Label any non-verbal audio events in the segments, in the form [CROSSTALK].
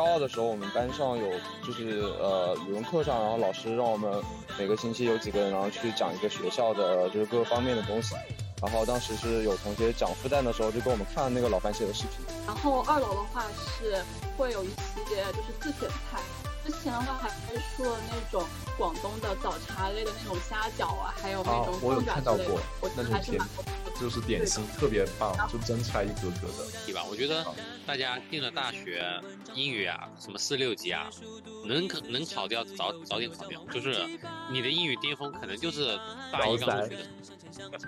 高二的时候，我们班上有就是呃语文课上，然后老师让我们每个星期有几个人，然后去讲一个学校的就是各个方面的东西。然后当时是有同学讲复旦的时候，就给我们看那个老番茄的视频。然后二楼的话是会有一些就是自选菜。之前的话还出了那种广东的早茶类的那种虾饺啊，还有那种我有看到过那种甜，就是点心特别棒，就蒸出来一格格的，对吧？我觉得大家进了大学，英语啊，什么四六级啊，能考能考掉早早点考掉，就是你的英语巅峰可能就是大一刚入学的。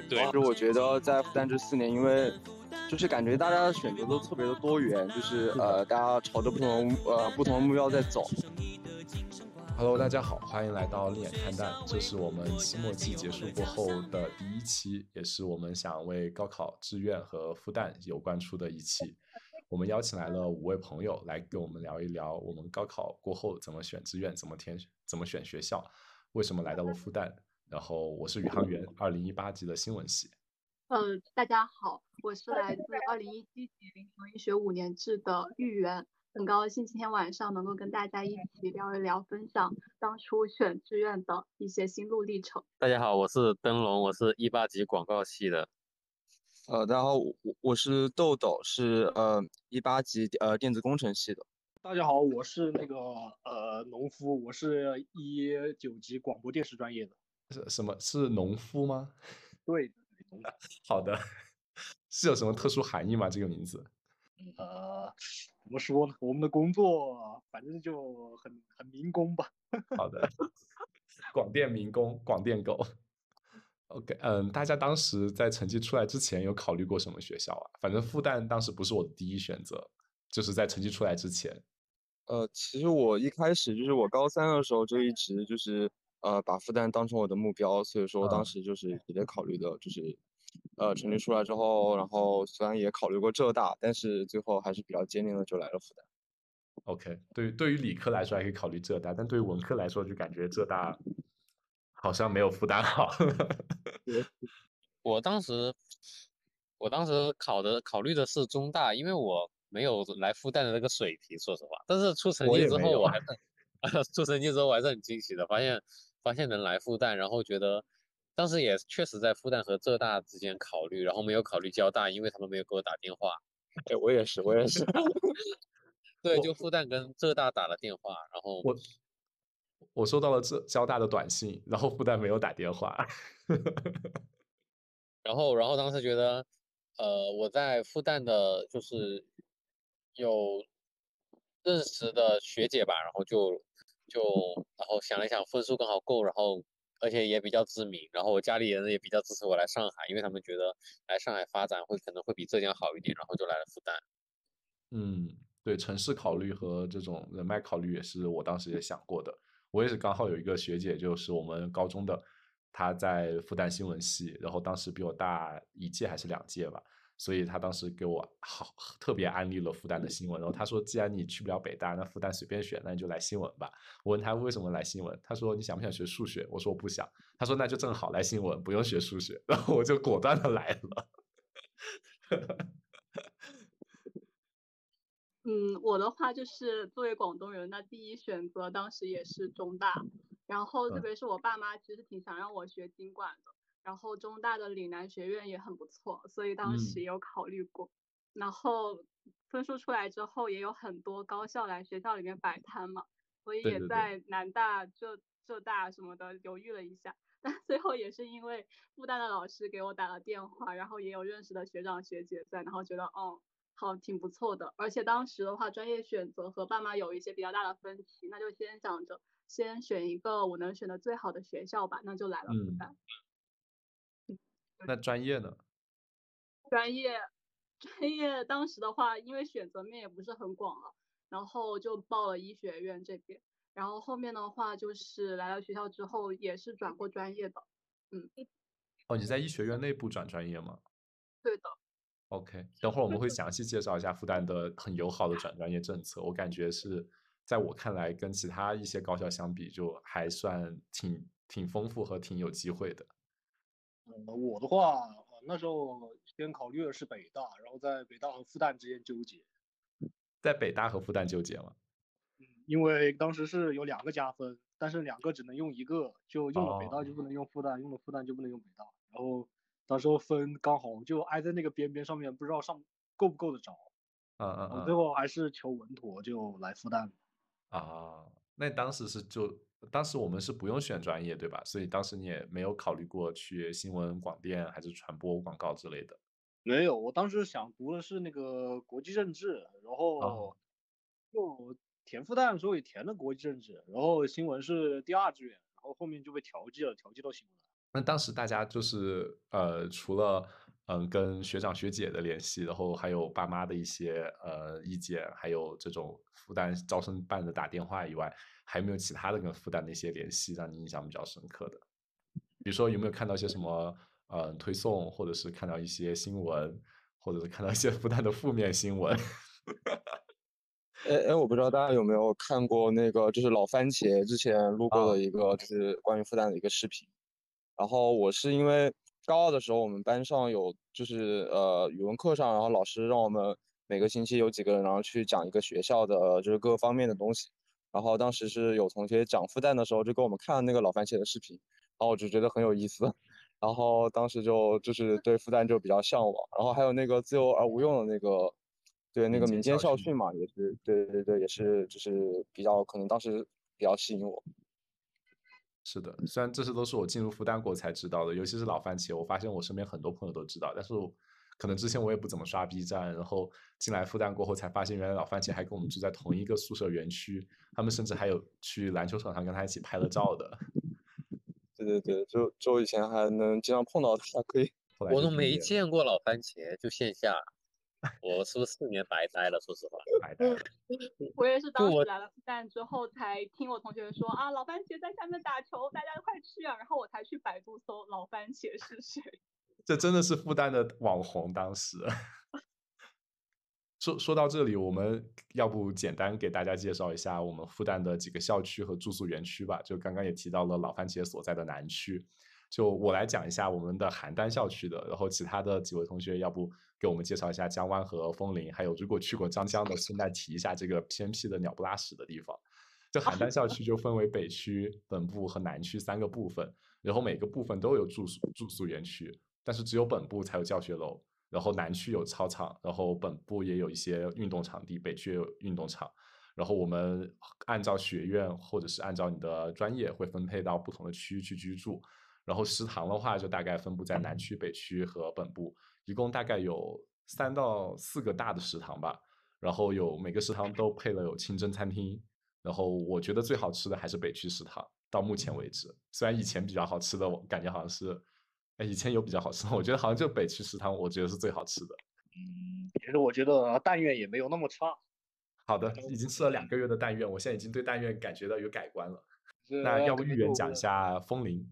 对，其实我觉得在复旦这四年，因为就是感觉大家的选择都特别的多元，就是呃，大家朝着不同呃不同的目标在走。Hello，大家好，欢迎来到另眼看淡，这是我们期末季结束过后的第一期，也是我们想为高考志愿和复旦有关出的一期。我们邀请来了五位朋友来跟我们聊一聊，我们高考过后怎么选志愿，怎么填，怎么选学校，为什么来到了复旦。然后我是宇航员，二零一八级的新闻系。呃，大家好，我是来自二零一七级临床医学五年制的玉媛，很高兴今天晚上能够跟大家一起聊一聊，分享当初选志愿的一些心路历程。大家好，我是灯笼，我是一八级广告系的。呃，大家好，我我是豆豆，是呃一八级呃电子工程系的。大家好，我是那个呃农夫，我是一九级广播电视专业的。是什么？是农夫吗？[LAUGHS] 对，[LAUGHS] 好的，[LAUGHS] 是有什么特殊含义吗？这个名字？呃，怎么说呢？我们的工作反正就很很民工吧。好的，广电民工，广电狗。OK，嗯，大家当时在成绩出来之前有考虑过什么学校啊？反正复旦当时不是我的第一选择，就是在成绩出来之前。呃，其实我一开始就是我高三的时候就一直就是。呃，把复旦当成我的目标，所以说当时就是直接考虑的，就是，呃，成绩出来之后，然后虽然也考虑过浙大，但是最后还是比较坚定的就来了复旦。OK，对于对于理科来说还可以考虑浙大，但对于文科来说就感觉浙大好像没有复旦好。[LAUGHS] 我当时我当时考的考虑的是中大，因为我没有来复旦的那个水平，说实话。但是出成绩之后，我还是 [LAUGHS] 出成绩之后我还是很惊喜的，发现。发现能来复旦，然后觉得当时也确实在复旦和浙大之间考虑，然后没有考虑交大，因为他们没有给我打电话。哎，我也是，我也是。[LAUGHS] 对，就复旦跟浙大打了电话，然后我我收到了浙交大的短信，然后复旦没有打电话。[LAUGHS] 然后，然后当时觉得，呃，我在复旦的就是有认识的学姐吧，然后就。就然后想了想，分数刚好够，然后而且也比较知名，然后我家里人也比较支持我来上海，因为他们觉得来上海发展会可能会比浙江好一点，然后就来了复旦。嗯，对，城市考虑和这种人脉考虑也是我当时也想过的。我也是刚好有一个学姐，就是我们高中的，她在复旦新闻系，然后当时比我大一届还是两届吧。所以她当时给我好特别安利了复旦的新闻，然后她说，既然你去不了北大，那复旦随便选，那你就来新闻吧。我问他为什么来新闻，他说你想不想学数学？我说我不想。他说那就正好来新闻，不用学数学。[LAUGHS] 然后我就果断的来了。嗯，我的话就是作为广东人，那第一选择当时也是中大，然后特别是我爸妈其实挺想让我学经管的。然后中大的岭南学院也很不错，所以当时有考虑过。然后分数出来之后，也有很多高校来学校里面摆摊嘛，所以也在南大、浙浙大什么的犹豫了一下。但 [LAUGHS] 最后也是因为复旦的老师给我打了电话，然后也有认识的学长学姐在，然后觉得嗯好挺不错的。而且当时的话，专业选择和爸妈有一些比较大的分歧，那就先想着先选一个我能选的最好的学校吧，那就来了复旦。那专业呢？专业，专业当时的话，因为选择面也不是很广了，然后就报了医学院这边。然后后面的话，就是来了学校之后，也是转过专业的。嗯。哦，你在医学院内部转专业吗？对的。OK，等会儿我们会详细介绍一下复旦的很友好的转专业政策。我感觉是在我看来，跟其他一些高校相比，就还算挺挺丰富和挺有机会的。呃，我的话，那时候先考虑的是北大，然后在北大和复旦之间纠结。在北大和复旦纠结吗？因为当时是有两个加分，但是两个只能用一个，就用了北大就不能用复旦，用了复旦就不能用北大。然后到时候分刚好就挨在那个边边上面，不知道上够不够得着。嗯嗯嗯。最后还是求稳妥，就来复旦。啊，那当时是就当时我们是不用选专业对吧？所以当时你也没有考虑过去新闻广电还是传播广告之类的。没有，我当时想读的是那个国际政治，然后就填复旦的时候也填了国际政治，然后新闻是第二志愿，然后后面就被调剂了，调剂到新闻了。那当时大家就是呃，除了嗯跟学长学姐的联系，然后还有爸妈的一些呃意见，还有这种复旦招生办的打电话以外，还有没有其他的跟复旦的一些联系让你印象比较深刻的？比如说有没有看到一些什么？呃，推送或者是看到一些新闻，或者是看到一些复旦的负面新闻。哎哎，我不知道大家有没有看过那个，就是老番茄之前录过的一个，就是关于复旦的一个视频。然后我是因为高二的时候，我们班上有就是呃语文课上，然后老师让我们每个星期有几个人，然后去讲一个学校的就是各个方面的东西。然后当时是有同学讲复旦的时候，就给我们看了那个老番茄的视频，然后我就觉得很有意思。[LAUGHS] 然后当时就就是对复旦就比较向往，然后还有那个自由而无用的那个，对那个民间校训嘛，也是对对对，也是就是比较可能当时比较吸引我。是的，虽然这些都是我进入复旦过才知道的，尤其是老番茄，我发现我身边很多朋友都知道，但是可能之前我也不怎么刷 B 站，然后进来复旦过后才发现，原来老番茄还跟我们住在同一个宿舍园区，他们甚至还有去篮球场上跟他一起拍了照的。[LAUGHS] 对对对，就就以前还能经常碰到他，可以。我都没见过老番茄，就线下，[LAUGHS] 我是不是四年白待了？说实话，白待了。[LAUGHS] 我也是当时来了复旦之后，才听我同学说啊，老番茄在下面打球，大家快去啊！然后我才去百度搜老番茄是谁。[LAUGHS] 这真的是复旦的网红，当时。说说到这里，我们要不简单给大家介绍一下我们复旦的几个校区和住宿园区吧？就刚刚也提到了老番茄所在的南区，就我来讲一下我们的邯郸校区的，然后其他的几位同学要不给我们介绍一下江湾和枫林，还有如果去过张江的，顺带提一下这个偏僻的鸟不拉屎的地方。这邯郸 [LAUGHS] 校区就分为北区、本部和南区三个部分，然后每个部分都有住宿住宿园区，但是只有本部才有教学楼。然后南区有操场，然后本部也有一些运动场地，北区也有运动场。然后我们按照学院或者是按照你的专业会分配到不同的区域去居住。然后食堂的话就大概分布在南区、北区和本部，一共大概有三到四个大的食堂吧。然后有每个食堂都配了有清真餐厅。然后我觉得最好吃的还是北区食堂，到目前为止，虽然以前比较好吃的，我感觉好像是。哎，以前有比较好吃的，我觉得好像就北区食堂，我觉得是最好吃的。嗯，其实我觉得但愿也没有那么差。好的，已经吃了两个月的但愿，我现在已经对但愿感觉到有改观了。那要不预言讲一下风铃？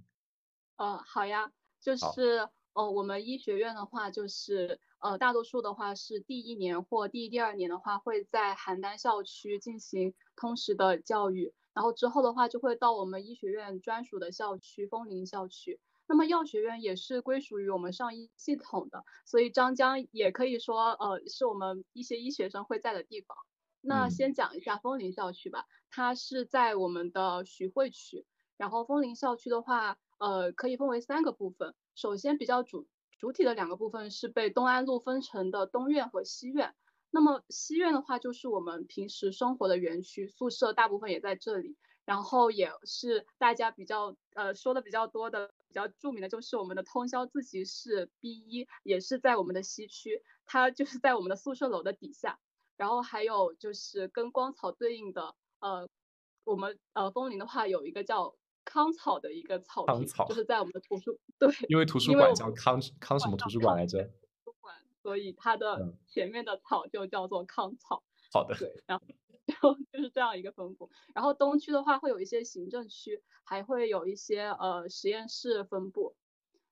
嗯，好呀，就是呃，我们医学院的话，就是呃，大多数的话是第一年或第一第二年的话会在邯郸校区进行通识的教育，然后之后的话就会到我们医学院专属的校区枫林校区。那么药学院也是归属于我们上医系统的，所以张江也可以说，呃，是我们一些医学生会在的地方。那先讲一下枫林校区吧，它是在我们的徐汇区。然后枫林校区的话，呃，可以分为三个部分。首先比较主主体的两个部分是被东安路分成的东院和西院。那么西院的话，就是我们平时生活的园区，宿舍大部分也在这里。然后也是大家比较呃说的比较多的、比较著名的，就是我们的通宵自习室 B 一，也是在我们的西区，它就是 [LAUGHS] 在我们的宿舍楼的底下。然后还有就是跟光草对应的，呃，我们呃枫林的话有一个叫康草的一个草坪，就是在我们的图书对，因为图书馆叫康康什么图书馆来着？图书馆，所以它的前面的草就叫做康草。好的。对，然后。就就是这样一个分布，然后东区的话会有一些行政区，还会有一些呃实验室分布。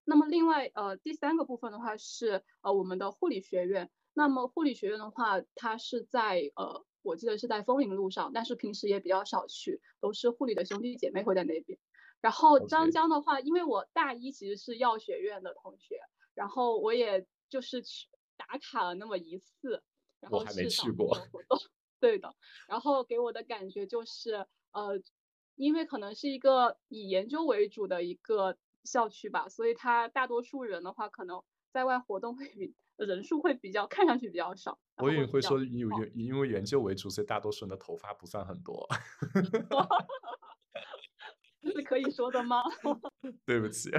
那么另外呃第三个部分的话是呃我们的护理学院。那么护理学院的话，它是在呃我记得是在枫林路上，但是平时也比较少去，都是护理的兄弟姐妹会在那边。然后张江的话，因为我大一其实是药学院的同学，然后我也就是去打卡了那么一次，然后我还没去过。[LAUGHS] 对的，然后给我的感觉就是呃，因为可能是一个以研究为主的一个校区吧，所以它大多数人的话，可能在外活动会比人数会比较看上去比较少。我以为会说因为因为研究为主，所以大多数人的头发不算很多。[LAUGHS] [LAUGHS] 这是可以说的吗？[LAUGHS] 对不起。[LAUGHS]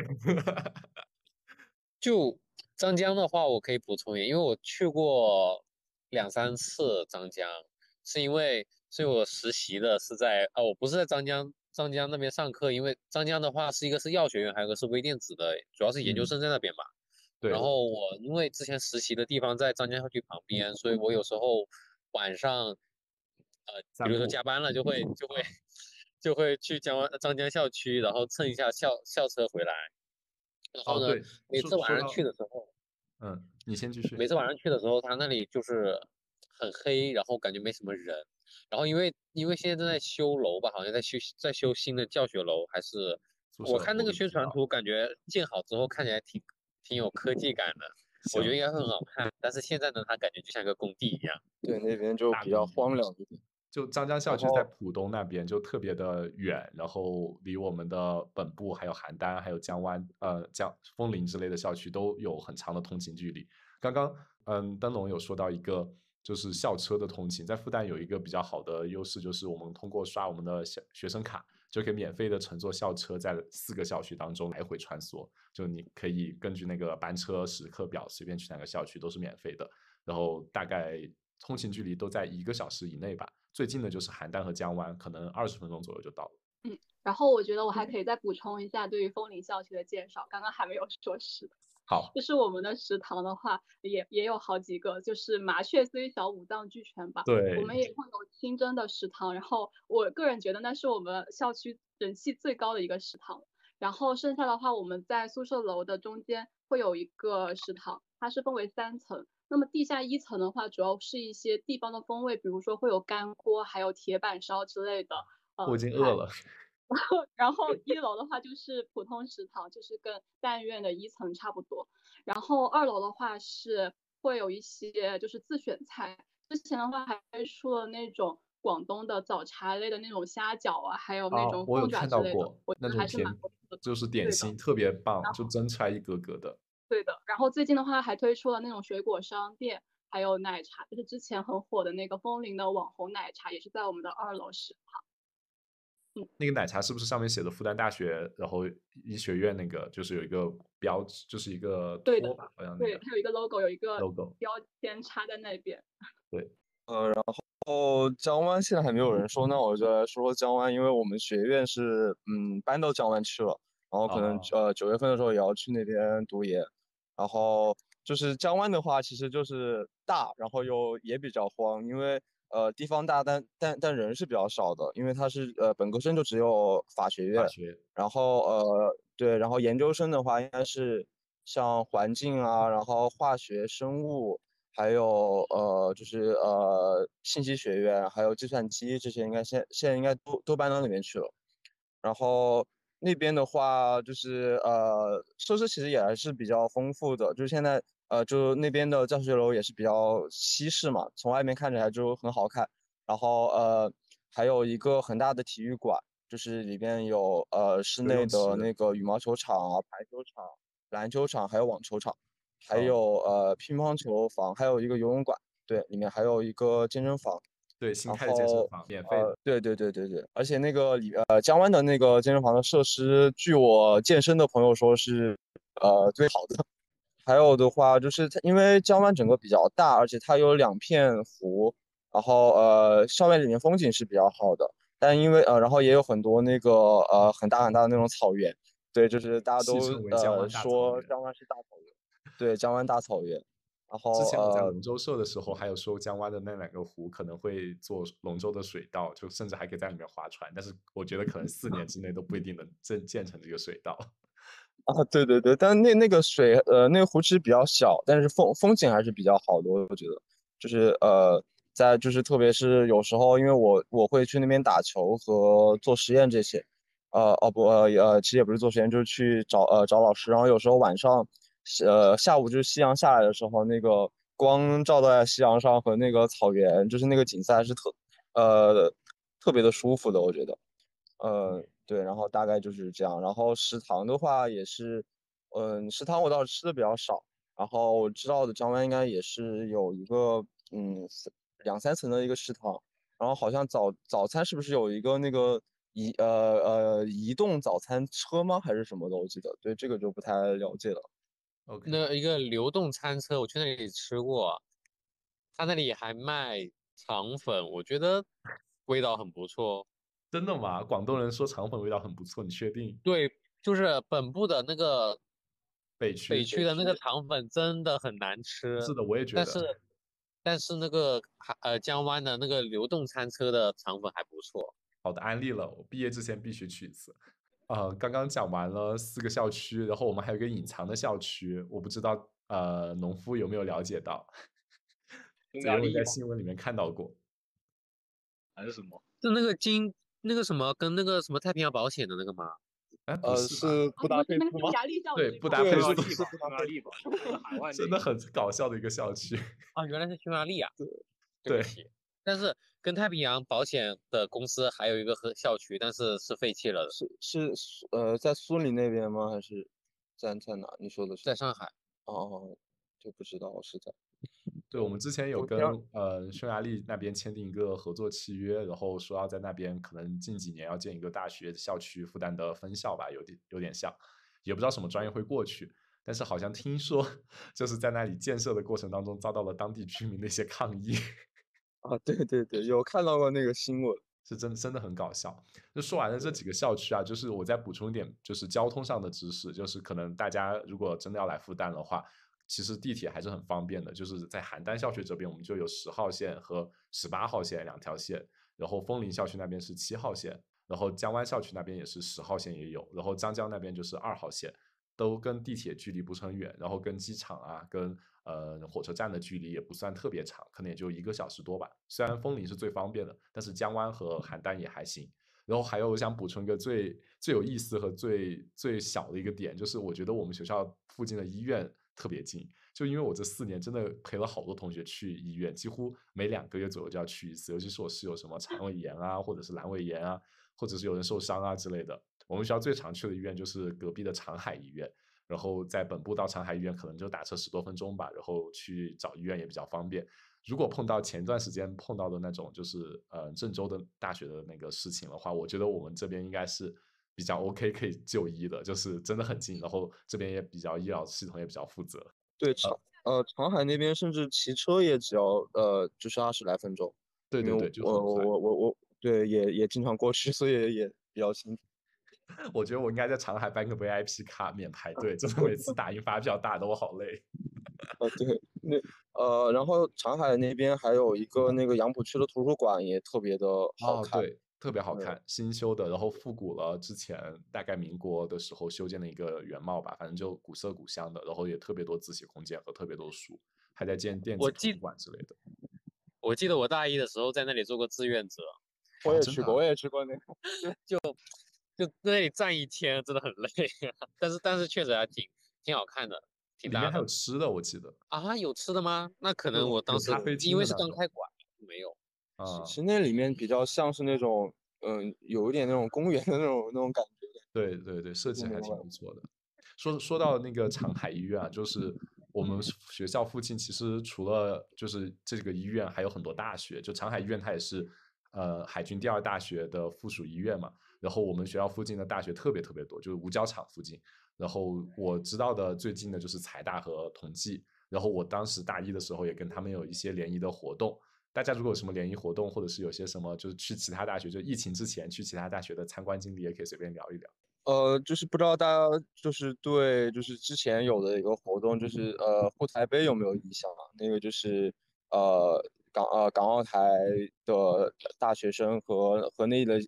就张江的话，我可以补充一点，因为我去过两三次张江，是因为是我实习的是在啊，我不是在张江张江那边上课，因为张江的话是一个是药学院，还有一个是微电子的，主要是研究生在那边嘛。对。然后我因为之前实习的地方在张江校区旁边，所以我有时候晚上呃，比如说加班了，就会就会就会去江湾张江校区，然后蹭一下校校车回来。然后呢，每次晚上去的时候，嗯，你先继续。每次晚上去的时候，他那里就是很黑，然后感觉没什么人。然后因为因为现在正在修楼吧，好像在修在修新的教学楼，还是我看那个宣传图，感觉建好之后看起来挺挺有科技感的，我觉得应该会很好看。但是现在呢，它感觉就像一个工地一样。对，那边就比较荒凉一点。就张江校区在浦东那边，就特别的远，然后离我们的本部还有邯郸、还有江湾、呃江枫林之类的校区都有很长的通勤距离。刚刚嗯，灯笼有说到一个就是校车的通勤，在复旦有一个比较好的优势，就是我们通过刷我们的学学生卡，就可以免费的乘坐校车在四个校区当中来回穿梭。就你可以根据那个班车时刻表，随便去哪个校区都是免费的，然后大概通勤距离都在一个小时以内吧。最近的就是邯郸和江湾，可能二十分钟左右就到了。嗯，然后我觉得我还可以再补充一下对于枫林校区的介绍，刚刚还没有说是。好，就是我们的食堂的话，也也有好几个，就是麻雀虽小五脏俱全吧。对。我们也会有清真的食堂，然后我个人觉得那是我们校区人气最高的一个食堂。然后剩下的话，我们在宿舍楼的中间会有一个食堂，它是分为三层。那么地下一层的话，主要是一些地方的风味，比如说会有干锅，还有铁板烧之类的。我已经饿了。然后，然后一楼的话就是普通食堂，就是跟但院的一层差不多。然后二楼的话是会有一些就是自选菜，之前的话还推出了那种广东的早茶类的那种虾饺啊，还有那种我有看到过，我那种甜就是点心特别棒，就蒸出来一格格的。对的，然后最近的话还推出了那种水果商店，还有奶茶，就是之前很火的那个枫林的网红奶茶，也是在我们的二楼食堂。嗯，那个奶茶是不是上面写的复旦大学，然后医学院那个就是有一个标志，就是一个对的，好像对，它有一个 logo，有一个 logo 标签插在那边。对，呃，然后江湾现在还没有人说，那我就来说说江湾，因为我们学院是嗯搬到江湾去了，然后可能呃九月份的时候也要去那边读研。然后就是江湾的话，其实就是大，然后又也比较荒，因为呃地方大，但但但人是比较少的，因为它是呃本科生就只有法学院，然后呃对，然后研究生的话应该是像环境啊，然后化学、生物，还有呃就是呃信息学院，还有计算机这些，应该现现在应该都都搬到那边去了，然后。那边的话，就是呃，设施其实也还是比较丰富的。就是现在，呃，就那边的教学楼也是比较西式嘛，从外面看起来就很好看。然后呃，还有一个很大的体育馆，就是里边有呃室内的那个羽毛球场啊、排球场、篮球场，还有网球场，还有呃乒乓球房，还有一个游泳馆。对，里面还有一个健身房。对，新开的健身房免费的。对对对对对，而且那个里呃江湾的那个健身房的设施，据我健身的朋友说是呃最好的。还有的话就是因为江湾整个比较大，而且它有两片湖，然后呃校园里面风景是比较好的。但因为呃然后也有很多那个呃很大很大的那种草原，对，就是大家都呃说江湾是大草原，对，江湾大草原。然后，之前我在龙舟社的时候，还有说江湾的那两个湖可能会做龙舟的水道，就甚至还可以在里面划船。但是我觉得可能四年之内都不一定能建建成这个水道。[LAUGHS] 啊，对对对，但那那个水，呃，那个湖其实比较小，但是风风景还是比较好的。我觉得，就是呃，在就是特别是有时候，因为我我会去那边打球和做实验这些，呃，哦不，呃，其实也不是做实验，就是去找呃找老师。然后有时候晚上。呃，下午就是夕阳下来的时候，那个光照在夕阳上和那个草原，就是那个景色还是特呃特别的舒服的，我觉得。呃，对，然后大概就是这样。然后食堂的话也是，嗯，食堂我倒是吃的比较少。然后我知道的江湾应该也是有一个嗯两三层的一个食堂。然后好像早早餐是不是有一个那个移呃呃移动早餐车吗？还是什么的？我记得，对这个就不太了解了。OK，那一个流动餐车，我去那里吃过，他那里还卖肠粉，我觉得味道很不错。真的吗？广东人说肠粉味道很不错，你确定？对，就是本部的那个北区北区的那个肠粉真的很难吃。是的，我也觉得。但是但是那个呃江湾的那个流动餐车的肠粉还不错。好的，安利了，我毕业之前必须去一次。呃，刚刚讲完了四个校区，然后我们还有一个隐藏的校区，我不知道呃农夫有没有了解到？匈有没有在新闻里面看到过？还是什么？就那个金那个什么跟那个什么太平洋保险的那个吗？哎，不呃，是是布达佩斯吗匈？牙利校对区对布达佩斯是匈牙利吧，布达匈牙利吧，[LAUGHS] 是海外 [LAUGHS] 真的很搞笑的一个校区。啊，原来是匈牙利啊。对。但是跟太平洋保险的公司还有一个和校区，但是是废弃了的，是是是呃在苏宁那边吗？还是在在哪？你说的是？在上海。哦哦，就不知道是在。对，我们之前有跟呃匈牙利那边签订一个合作契约，然后说要在那边可能近几年要建一个大学校区，复旦的分校吧，有点有点像，也不知道什么专业会过去，但是好像听说 [LAUGHS] 就是在那里建设的过程当中遭到了当地居民的一些抗议，啊，对对对，有看到过那个新闻。是真真的很搞笑。就说完了这几个校区啊，就是我再补充一点，就是交通上的知识，就是可能大家如果真的要来复旦的话，其实地铁还是很方便的。就是在邯郸校区这边，我们就有十号线和十八号线两条线，然后枫林校区那边是七号线，然后江湾校区那边也是十号线也有，然后张江那边就是二号线，都跟地铁距离不是很远，然后跟机场啊，跟呃火车站的距离也不算特别长，可能也就一个小时多吧。虽然枫林是最方便的，但是江湾和邯郸也还行。然后还有我想补充一个最最有意思和最最小的一个点，就是我觉得我们学校附近的医院特别近，就因为我这四年真的陪了好多同学去医院，几乎每两个月左右就要去一次，尤其是我室友什么 [LAUGHS] 肠胃炎啊，或者是阑尾炎啊，或者是有人受伤啊之类的。我们学校最常去的医院就是隔壁的长海医院，然后在本部到长海医院可能就打车十多分钟吧，然后去找医院也比较方便。如果碰到前段时间碰到的那种就是呃郑州的大学的那个事情的话，我觉得我们这边应该是比较 OK 可以就医的，就是真的很近，然后这边也比较医疗系统也比较负责。对，长呃长海那边甚至骑车也只要呃就是二十来分钟。对对对，我就。我我我我对也也经常过去，所以也比较清楚。我觉得我应该在长海办个 VIP 卡免排队，真的每次打印发票打的我好累。呃，对，那呃，然后长海那边还有一个那个杨浦区的图书馆也特别的好哦，看。对，特别好看，新修的，然后复古了之前大概民国的时候修建的一个原貌吧，反正就古色古香的，然后也特别多自习空间和特别多书，还在建电子图书馆之类的。我记得我大一的时候在那里做过志愿者，我也去过，啊我也去过那个。就 [LAUGHS] 在那里站一天，真的很累啊。[LAUGHS] 但是但是确实还挺挺好看的，里面还有吃的，我记得啊。有吃的吗？那可能我当时因为是刚开馆，没有。啊、其实那里面比较像是那种，嗯，有一点那种公园的那种那种感觉。对对对，设计还挺不错的。说说到那个长海医院啊，就是我们学校附近其实除了就是这个医院，还有很多大学。就长海医院它也是呃海军第二大学的附属医院嘛。然后我们学校附近的大学特别特别多，就是五角场附近。然后我知道的最近的就是财大和同济。然后我当时大一的时候也跟他们有一些联谊的活动。大家如果有什么联谊活动，或者是有些什么就是去其他大学，就疫情之前去其他大学的参观经历，也可以随便聊一聊。呃，就是不知道大家就是对就是之前有的一个活动，就是呃沪台杯有没有印象啊？那个就是呃港呃港澳台的大学生和和内地的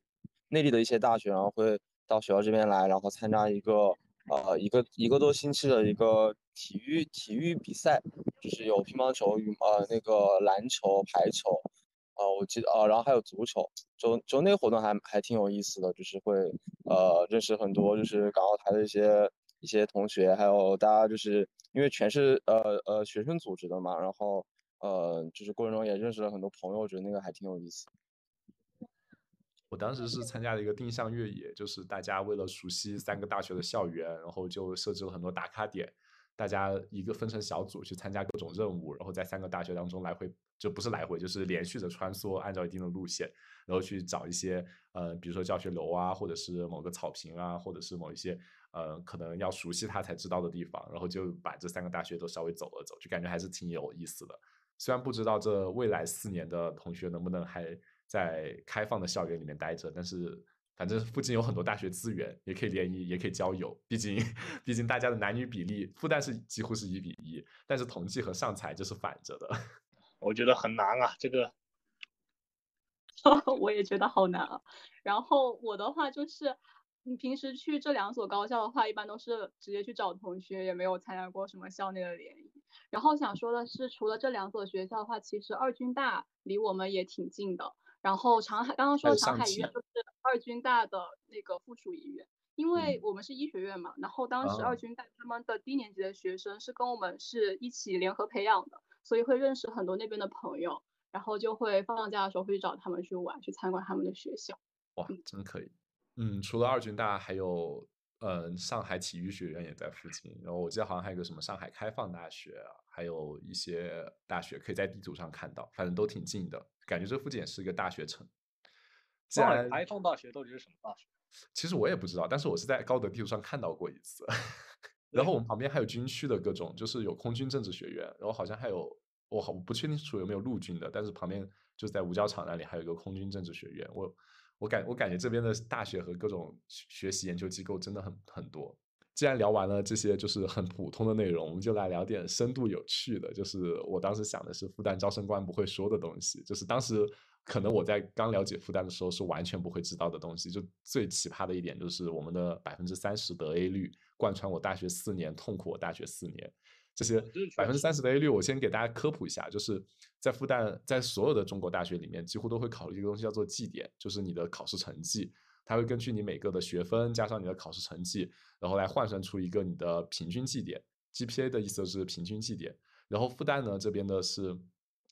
内地的一些大学，然后会到学校这边来，然后参加一个呃一个一个多星期的一个体育体育比赛，就是有乒乓球、羽呃那个篮球、排球，呃我记得呃然后还有足球，就就那个活动还还挺有意思的，就是会呃认识很多就是港澳台的一些一些同学，还有大家就是因为全是呃呃学生组织的嘛，然后呃就是过程中也认识了很多朋友，我觉得那个还挺有意思。我当时是参加了一个定向越野，就是大家为了熟悉三个大学的校园，然后就设置了很多打卡点，大家一个分成小组去参加各种任务，然后在三个大学当中来回，就不是来回，就是连续的穿梭，按照一定的路线，然后去找一些呃，比如说教学楼啊，或者是某个草坪啊，或者是某一些呃可能要熟悉它才知道的地方，然后就把这三个大学都稍微走了走，就感觉还是挺有意思的。虽然不知道这未来四年的同学能不能还。在开放的校园里面待着，但是反正附近有很多大学资源，也可以联谊，也可以交友。毕竟，[LAUGHS] 毕竟大家的男女比例，复旦是几乎是一比一，但是同济和上财就是反着的。[LAUGHS] 我觉得很难啊，这个。[LAUGHS] 我也觉得好难啊。然后我的话就是，你平时去这两所高校的话，一般都是直接去找同学，也没有参加过什么校内的联谊。然后想说的是，除了这两所学校的话，其实二军大离我们也挺近的。然后长海刚刚说的长海医院就是二军大的那个附属医院，因为我们是医学院嘛，然后当时二军大他们的低年级的学生是跟我们是一起联合培养的，所以会认识很多那边的朋友，然后就会放假的时候会去找他们去玩，去参观他们的学校。哇，真可以。嗯，除了二军大，还有嗯上海体育学院也在附近，然后我记得好像还有个什么上海开放大学啊，还有一些大学可以在地图上看到，反正都挺近的。感觉这附近也是一个大学城。上海开放大学到底是什么大学？[LAUGHS] 其实我也不知道，但是我是在高德地图上看到过一次。[LAUGHS] 然后我们旁边还有军区的各种，就是有空军政治学院，然后好像还有我好我不确定楚有没有陆军的，但是旁边就是在五角场那里还有一个空军政治学院。我我感我感觉这边的大学和各种学习研究机构真的很很多。既然聊完了这些就是很普通的内容，我们就来聊点深度有趣的。就是我当时想的是复旦招生官不会说的东西，就是当时可能我在刚了解复旦的时候是完全不会知道的东西。就最奇葩的一点就是我们的百分之三十得 A 率贯穿我大学四年，痛苦我大学四年。这些百分之三十的 A 率，我先给大家科普一下，就是在复旦在所有的中国大学里面，几乎都会考虑一个东西叫做绩点，就是你的考试成绩。它会根据你每个的学分加上你的考试成绩，然后来换算出一个你的平均绩点。GPA 的意思是平均绩点。然后复旦呢这边的是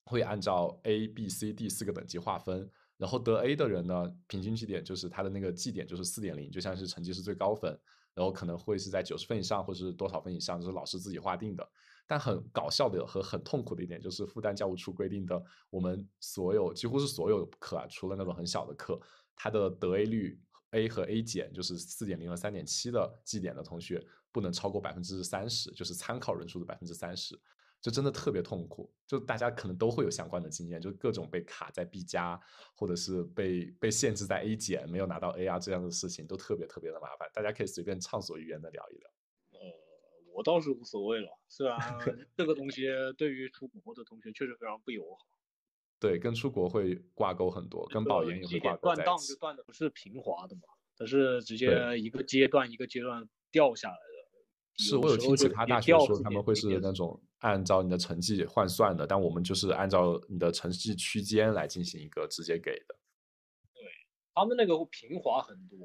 会按照 A、B、C、D 四个等级划分。然后得 A 的人呢，平均绩点就是他的那个绩点就是四点零，就像是成绩是最高分。然后可能会是在九十分以上，或是多少分以上，就是老师自己划定的。但很搞笑的和很痛苦的一点就是复旦教务处规定的，我们所有几乎是所有课啊，除了那种很小的课，它的得 A 率。A 和 A 减就是四点零和三点七的绩点的同学不能超过百分之三十，就是参考人数的百分之三十，就真的特别痛苦。就大家可能都会有相关的经验，就各种被卡在 B 加，或者是被被限制在 A 减没有拿到 A 啊这样的事情，都特别特别的麻烦。大家可以随便畅所欲言的聊一聊。呃，我倒是无所谓了，虽然这个东西对于出国的同学确实非常不友好。对，跟出国会挂钩很多，跟保研也会挂钩。断档就断的不是平滑的嘛，它是直接一个阶段一个阶段掉下来的。是我有听其他大学说他们会是那种按照你的成绩换算的，但我们就是按照你的成绩区间来进行一个直接给的。对他们那个会平滑很多，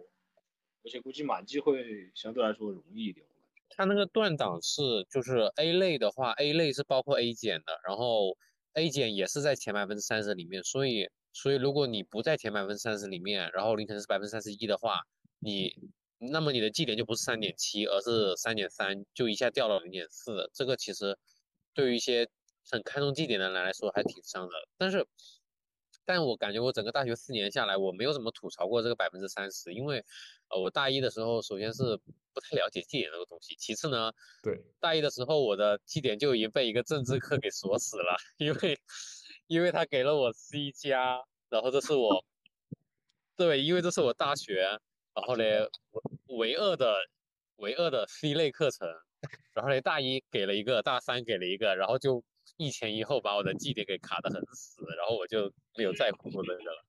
而且估计满绩会相对来说容易一点。他那个断档是就是 A 类的话，A 类是包括 A 减的，然后。A 减也是在前百分之三十里面，所以所以如果你不在前百分之三十里面，然后你可能是百分之三十一的话，你那么你的绩点就不是三点七，而是三点三，就一下掉了零点四。这个其实对于一些很看重绩点的人来说还挺伤的。但是，但我感觉我整个大学四年下来，我没有怎么吐槽过这个百分之三十，因为呃我大一的时候首先是。不太了解绩点这个东西。其次呢，对大一的时候，我的绩点就已经被一个政治课给锁死了，[LAUGHS] 因为因为他给了我 C 加，然后这是我对，因为这是我大学，然后呢唯二的唯二的 C 类课程，然后呢大一给了一个，大三给了一个，然后就一前一后把我的绩点给卡得很死，然后我就没有再过那个了。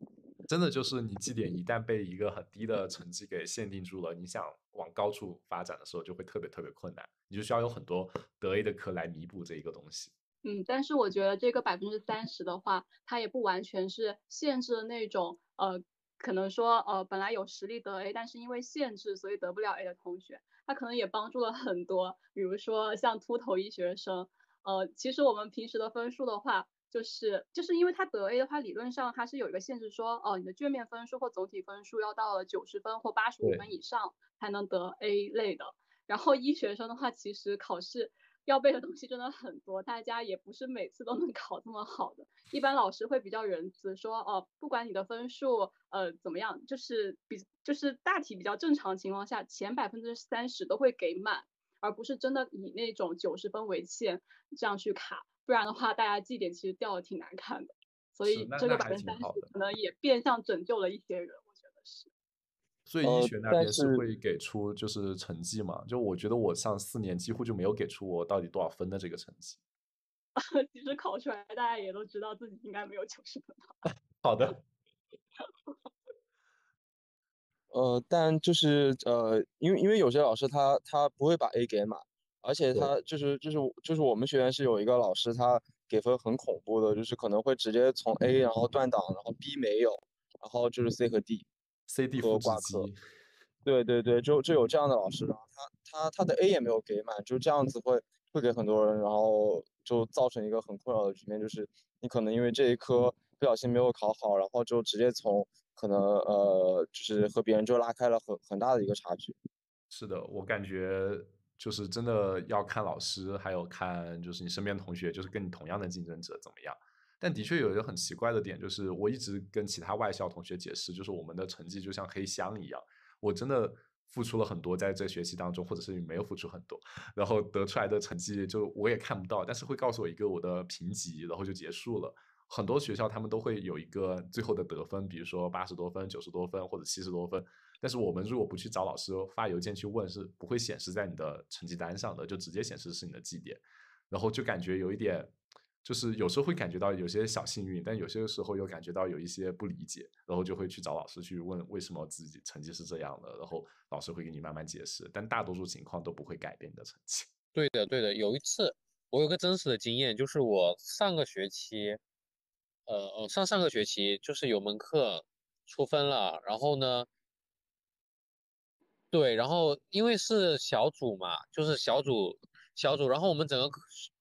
[LAUGHS] 真的就是你绩点一旦被一个很低的成绩给限定住了，你想往高处发展的时候就会特别特别困难，你就需要有很多得 A 的课来弥补这一个东西。嗯，但是我觉得这个百分之三十的话，它也不完全是限制了那种呃可能说呃本来有实力得 A，但是因为限制所以得不了 A 的同学，他可能也帮助了很多。比如说像秃头医学生，呃，其实我们平时的分数的话，就是就是因为它得 A 的话，理论上它是有一个限制，说哦你的卷面分数或总体分数要到了九十分或八十五分以上才能得 A 类的。然后医学生的话，其实考试。要背的东西真的很多，大家也不是每次都能考这么好的。一般老师会比较仁慈，说哦，不管你的分数呃怎么样，就是比就是大体比较正常情况下，前百分之三十都会给满，而不是真的以那种九十分为限这样去卡，不然的话大家绩点其实掉的挺难看的。所以这个百分之三十可能也变相拯救了一些人，我觉得是。所以医学那边是会给出就是成绩嘛？就我觉得我上四年几乎就没有给出我到底多少分的这个成绩。[LAUGHS] 其实考出来大家也都知道自己应该没有九十分吧。[LAUGHS] 好的。呃，但就是呃，因为因为有些老师他他不会把 A 给满，而且他就是就是就是我们学院是有一个老师他给分很恐怖的，就是可能会直接从 A 然后断档，然后 B 没有，然后就是 C 和 D。C D 和挂科，对对对，就就有这样的老师，然后他他他的 A 也没有给满，就这样子会会给很多人，然后就造成一个很困扰的局面，就是你可能因为这一科不小心没有考好，然后就直接从可能呃就是和别人就拉开了很很大的一个差距。是的，我感觉就是真的要看老师，还有看就是你身边同学，就是跟你同样的竞争者怎么样。但的确有一个很奇怪的点，就是我一直跟其他外校同学解释，就是我们的成绩就像黑箱一样，我真的付出了很多在这学期当中，或者是你没有付出很多，然后得出来的成绩就我也看不到，但是会告诉我一个我的评级，然后就结束了。很多学校他们都会有一个最后的得分，比如说八十多分、九十多分或者七十多分，但是我们如果不去找老师发邮件去问，是不会显示在你的成绩单上的，就直接显示是你的绩点，然后就感觉有一点。就是有时候会感觉到有些小幸运，但有些时候又感觉到有一些不理解，然后就会去找老师去问为什么自己成绩是这样的，然后老师会给你慢慢解释，但大多数情况都不会改变你的成绩。对的，对的。有一次我有个真实的经验，就是我上个学期，呃呃，上上个学期就是有门课出分了，然后呢，对，然后因为是小组嘛，就是小组小组，然后我们整个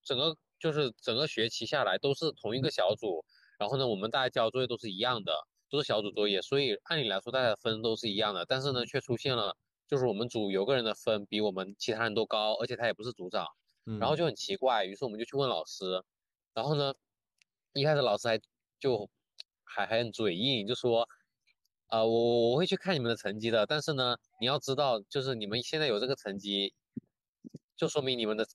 整个。就是整个学期下来都是同一个小组，然后呢，我们大家交作业都是一样的，都是小组作业，所以按理来说大家的分都是一样的。但是呢，却出现了就是我们组有个人的分比我们其他人都高，而且他也不是组长，然后就很奇怪。于是我们就去问老师，然后呢，一开始老师还就还还很嘴硬，就说，啊，我我会去看你们的成绩的，但是呢，你要知道，就是你们现在有这个成绩，就说明你们的。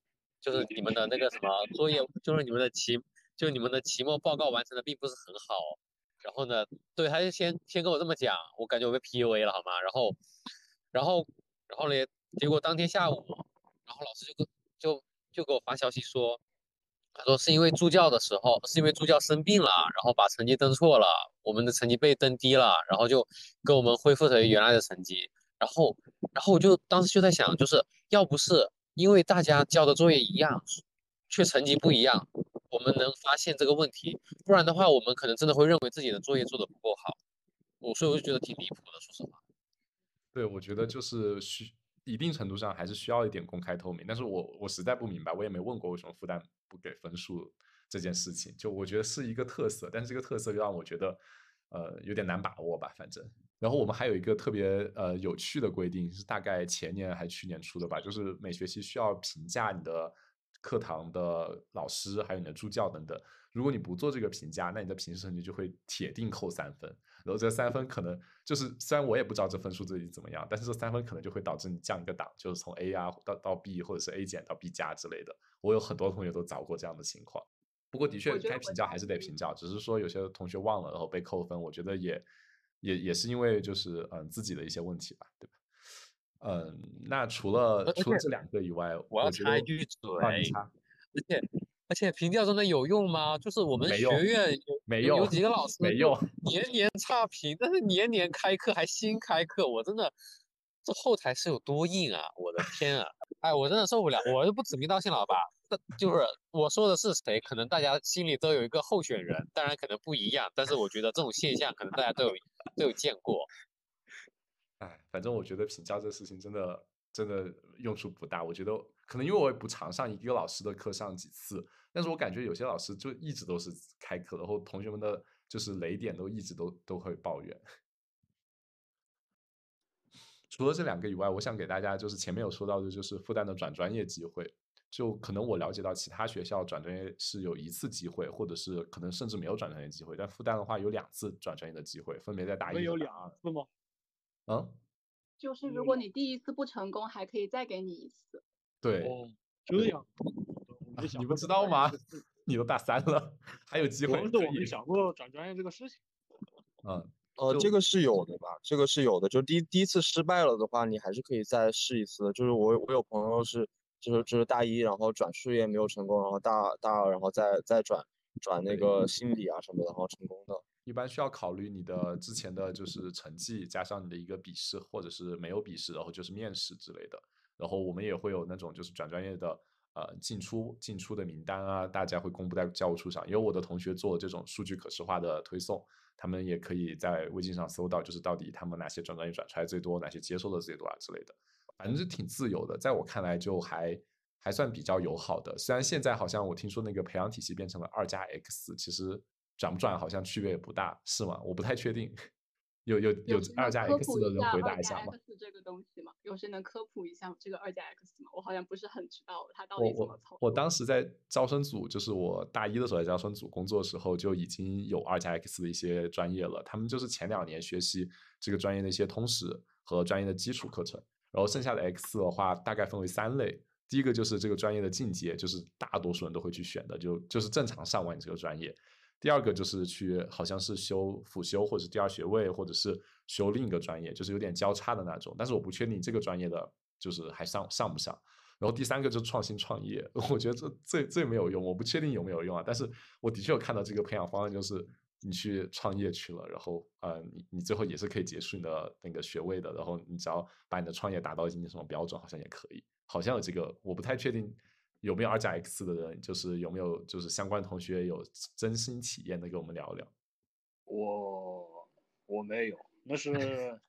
就是你们的那个什么作业，就是你们的期，就你们的期末报告完成的并不是很好。然后呢，对，他就先先跟我这么讲，我感觉我被 PUA 了，好吗？然后，然后，然后呢，结果当天下午，然后老师就跟就就给我发消息说，他说是因为助教的时候，是因为助教生病了，然后把成绩登错了，我们的成绩被登低了，然后就跟我们恢复成原来的成绩。然后，然后我就当时就在想，就是要不是。因为大家交的作业一样，却成绩不一样，我们能发现这个问题。不然的话，我们可能真的会认为自己的作业做的不够好。我所以我就觉得挺离谱的，说实话。对，我觉得就是需一定程度上还是需要一点公开透明。但是我我实在不明白，我也没问过为什么复旦不给分数这件事情。就我觉得是一个特色，但是这个特色又让我觉得呃有点难把握吧，反正。然后我们还有一个特别呃有趣的规定，是大概前年还去年出的吧，就是每学期需要评价你的课堂的老师，还有你的助教等等。如果你不做这个评价，那你的平时成绩就会铁定扣三分。然后这三分可能就是，虽然我也不知道这分数自己怎么样，但是这三分可能就会导致你降一个档，就是从 A 啊到到 B，或者是 A 减到 B 加之类的。我有很多同学都遭过这样的情况。不过的确该评价还是得评价，只是说有些同学忘了，然后被扣分，我觉得也。也也是因为就是嗯自己的一些问题吧，对吧？嗯，那除了除了这两个以外，我要插一句嘴，而且而且评价真的有用吗？就是我们学院没有有几个老师没用年年差评，但是年年开课还新开课，我真的这后台是有多硬啊！我的天啊！哎，我真的受不了，我就不指名道姓了，好吧？就是我说的是谁，可能大家心里都有一个候选人，当然可能不一样，但是我觉得这种现象可能大家都有都有见过。哎，反正我觉得评价这事情真的真的用处不大。我觉得可能因为我也不常上一个老师的课上几次，但是我感觉有些老师就一直都是开课，然后同学们的就是雷点都一直都都会抱怨。除了这两个以外，我想给大家就是前面有说到的，就是复旦的转专业机会。就可能我了解到其他学校转专业是有一次机会，或者是可能甚至没有转专业机会，但复旦的话有两次转专业的机会，分别在大一。有两次吗？嗯，就是如果你第一次不成功，还可以再给你一次。对，这样。你不知道吗？你都大三了，[LAUGHS] 还有机会。我没想过转专业这个事情。嗯。呃，这个是有的吧？这个是有的，就第第一次失败了的话，你还是可以再试一次。就是我我有朋友是，就是就是大一，然后转数业没有成功，然后大大二，然后再再转转那个心理啊什么的，然后成功的。一般需要考虑你的之前的就是成绩，加上你的一个笔试，或者是没有笔试，然后就是面试之类的。然后我们也会有那种就是转专业的呃进出进出的名单啊，大家会公布在教务处上。因为我的同学做这种数据可视化的推送。他们也可以在微信上搜到，就是到底他们哪些转专业转出来最多，哪些接收的最多啊之类的，反正是挺自由的，在我看来就还还算比较友好的。虽然现在好像我听说那个培养体系变成了二加 X，其实转不转好像区别也不大，是吗？我不太确定。有有有二加 X 的人回答一下吗？这个东西吗？有谁能科普一下这个二加 X 吗？我好像不是很知道它到底怎么操作。我当时在招生组，就是我大一的时候在招生组工作的时候，就已经有二加 X 的一些专业了。他们就是前两年学习这个专业的一些通识和专业的基础课程，然后剩下的 X 的话大概分为三类。第一个就是这个专业的进阶，就是大多数人都会去选的，就就是正常上完这个专业。第二个就是去，好像是修辅修或者第二学位，或者是修另一个专业，就是有点交叉的那种。但是我不确定这个专业的就是还上上不上。然后第三个就是创新创业，[LAUGHS] 我觉得这最最没有用，我不确定有没有用啊。但是我的确有看到这个培养方案，就是你去创业去了，然后呃，你你最后也是可以结束你的那个学位的。然后你只要把你的创业达到一定什么标准，好像也可以。好像有这个，我不太确定。有没有二加 X 的人？就是有没有就是相关同学有真心体验的，跟我们聊聊。我我没有，那是 [LAUGHS]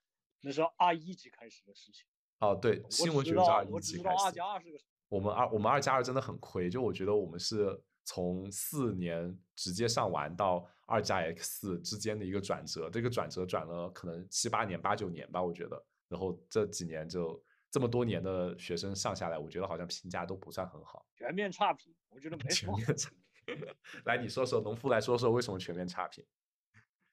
那是二一级开始的事情。哦，对，新闻学是二一级开始。二加二是个。我们二我们二加二真的很亏，就我觉得我们是从四年直接上完到二加 X 之间的一个转折，这个转折转了可能七八年、八九年吧，我觉得。然后这几年就。这么多年的学生上下来，我觉得好像评价都不算很好，全面差评。我觉得没什么。[LAUGHS] 来，你说说，农夫来说说为什么全面差评？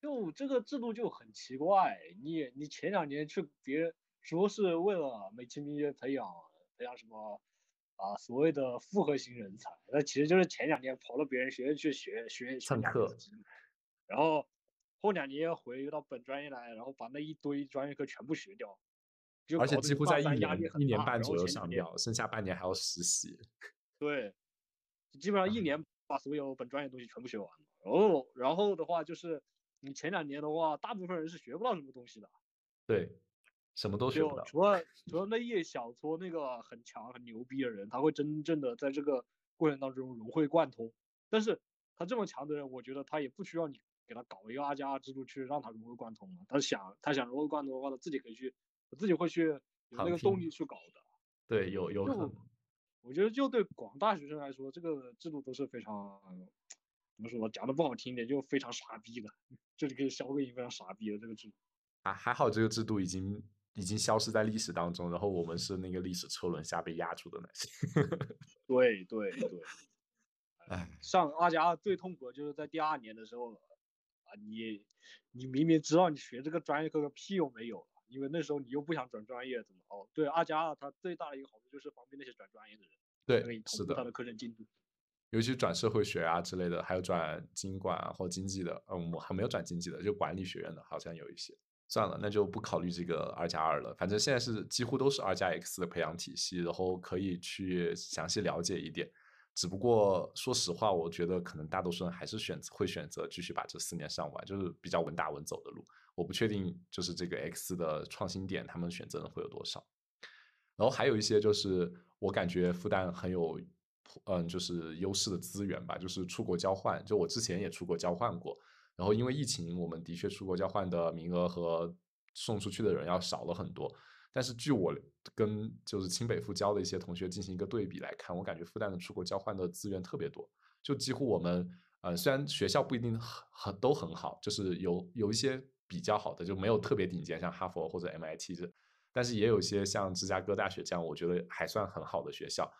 就这个制度就很奇怪。你你前两年去别人说是为了美其名曰培养培养什么啊所谓的复合型人才，那其实就是前两年跑到别人学院去学学上课，然后后两年回到本专业来，然后把那一堆专业课全部学掉。而且几乎在一年一年半左右上掉，剩下半年还要实习。[LAUGHS] 对，基本上一年把所有本专业东西全部学完。然后，然后的话就是，你前两年的话，大部分人是学不到什么东西的。对，什么都学不到。除了除了那一小撮那个很强很牛逼的人，他会真正的在这个过程当中融会贯通。但是他这么强的人，我觉得他也不需要你给他搞一个二加二制度去让他融会贯通了。他想他想融会贯通的话，他自己可以去。我自己会去有那个动力去搞的，对，有有可能。我觉得就对广大学生来说，这个制度都是非常怎么说，讲的不好听点，就非常傻逼的。这 [LAUGHS] 里可以消个音，非常傻逼的这个制度。还还好，这个制度已经已经消失在历史当中，然后我们是那个历史车轮下被压住的那些。[LAUGHS] 对对对。哎，上二加二最痛苦的就是在第二年的时候啊，你你明明知道你学这个专业课个屁用没有。因为那时候你又不想转专业，怎么哦？对，二加二它最大的一个好处就是方便那些转专业的人，对，是的，他的课程进度，尤其转社会学啊之类的，还有转经管啊或经济的，嗯，我还没有转经济的，就管理学院的，好像有一些。算了，那就不考虑这个二加二了。反正现在是几乎都是二加 X 的培养体系，然后可以去详细了解一点。只不过说实话，我觉得可能大多数人还是选择会选择继续把这四年上完，就是比较稳打稳走的路。我不确定就是这个 X 的创新点，他们选择的会有多少。然后还有一些就是我感觉复旦很有，嗯，就是优势的资源吧，就是出国交换。就我之前也出国交换过，然后因为疫情，我们的确出国交换的名额和送出去的人要少了很多。但是据我跟就是清北复交的一些同学进行一个对比来看，我感觉复旦的出国交换的资源特别多，就几乎我们呃虽然学校不一定很很都很好，就是有有一些比较好的，就没有特别顶尖，像哈佛或者 MIT 这，但是也有一些像芝加哥大学这样，我觉得还算很好的学校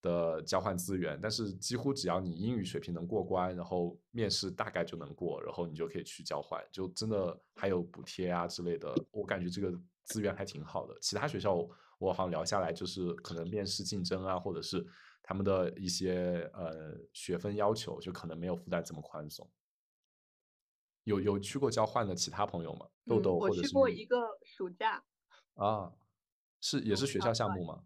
的交换资源。但是几乎只要你英语水平能过关，然后面试大概就能过，然后你就可以去交换，就真的还有补贴啊之类的，我感觉这个。资源还挺好的，其他学校我好像聊下来，就是可能面试竞争啊，或者是他们的一些呃学分要求，就可能没有复旦这么宽松。有有去过交换的其他朋友吗？豆豆或者是？我去过一个暑假。啊，是也是学校项目吗？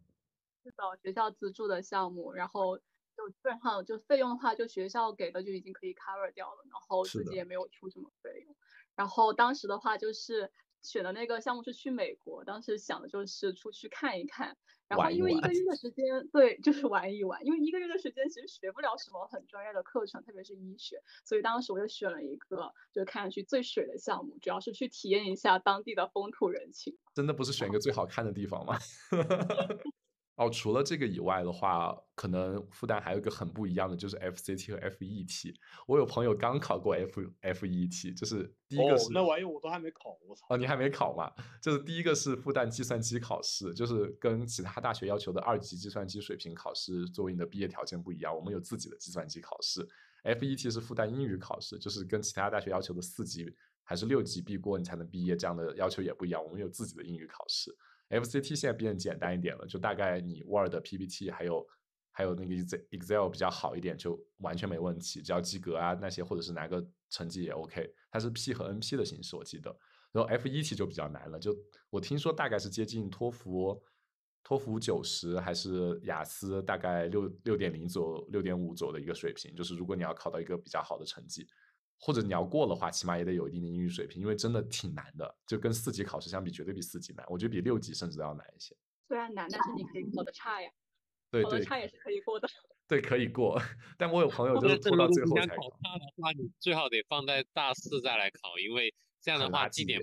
是的，学校资助的项目，然后就基本上就费用的话，就学校给的就已经可以 cover 掉了，然后自己也没有出什么费用。然后当时的话就是。选的那个项目是去美国，当时想的就是出去看一看，然后因为一个月的时间，对，[LAUGHS] 就是玩一玩，因为一个月的时间其实学不了什么很专业的课程，特别是医学，所以当时我就选了一个就是看上去最水的项目，主要是去体验一下当地的风土人情。真的不是选一个最好看的地方吗？[LAUGHS] 哦，除了这个以外的话，可能复旦还有一个很不一样的，就是 FCT 和 FET。我有朋友刚考过 F FET，就是第一个是那玩意我都还没考，我操！哦，你还没考吗？就是第一个是复旦计算机考试，就是跟其他大学要求的二级计算机水平考试作为你的毕业条件不一样，我们有自己的计算机考试。FET 是复旦英语考试，就是跟其他大学要求的四级还是六级必过你才能毕业这样的要求也不一样，我们有自己的英语考试。FCT 现在变简单一点了，就大概你 Word、PPT 还有还有那个 Excel 比较好一点，就完全没问题，只要及格啊那些，或者是拿个成绩也 OK。它是 P 和 NP 的形式，我记得。然后 FET 就比较难了，就我听说大概是接近托福，托福九十还是雅思大概六六点零左右、六点五左右的一个水平，就是如果你要考到一个比较好的成绩。或者你要过的话，起码也得有一定的英语水平，因为真的挺难的，就跟四级考试相比，绝对比四级难。我觉得比六级甚至都要难一些。虽然难，但是你可以考得差呀。对对，差也是可以过的。[LAUGHS] 对，可以过。[LAUGHS] 但我有朋友就是拖到最后才考。差的话，你最好得放在大四再来考，因为这样的话绩点。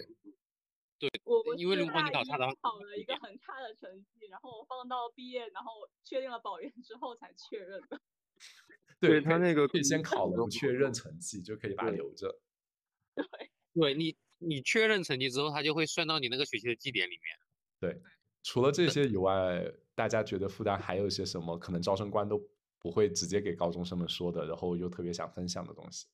对，我因为如果你考差的话，考了一个很差的成绩，然后我放到毕业，然后确定了保研之后才确认的。[LAUGHS] 对他那个可以先考了确认成绩，就可以把它留着。[LAUGHS] 对，对你你确认成绩之后，他就会算到你那个学期的绩点里面。对，除了这些以外，大家觉得复旦还有一些什么可能招生官都不会直接给高中生们说的，然后又特别想分享的东西？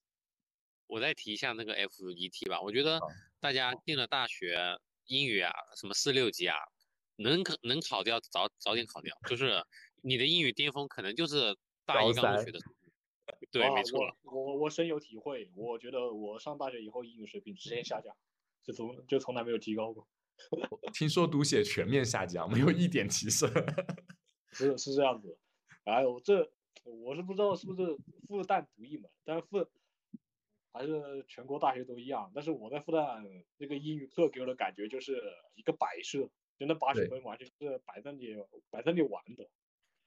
我再提一下那个 FET 吧，我觉得大家进了大学，英语啊，什么四六级啊，能考能考掉早早点考掉，就是你的英语巅峰可能就是大一刚入学的。对，没错，我我深有体会。我觉得我上大学以后英语水平直线下降，就从就从来没有提高过。[LAUGHS] 听说读写全面下降，没有一点提升。[LAUGHS] 是是这样子。哎呦，这我是不知道是不是复旦独一门，但是复还是全国大学都一样。但是我在复旦那个英语课给我的感觉就是一个摆设，就那八十分完全是摆在你摆在你玩的。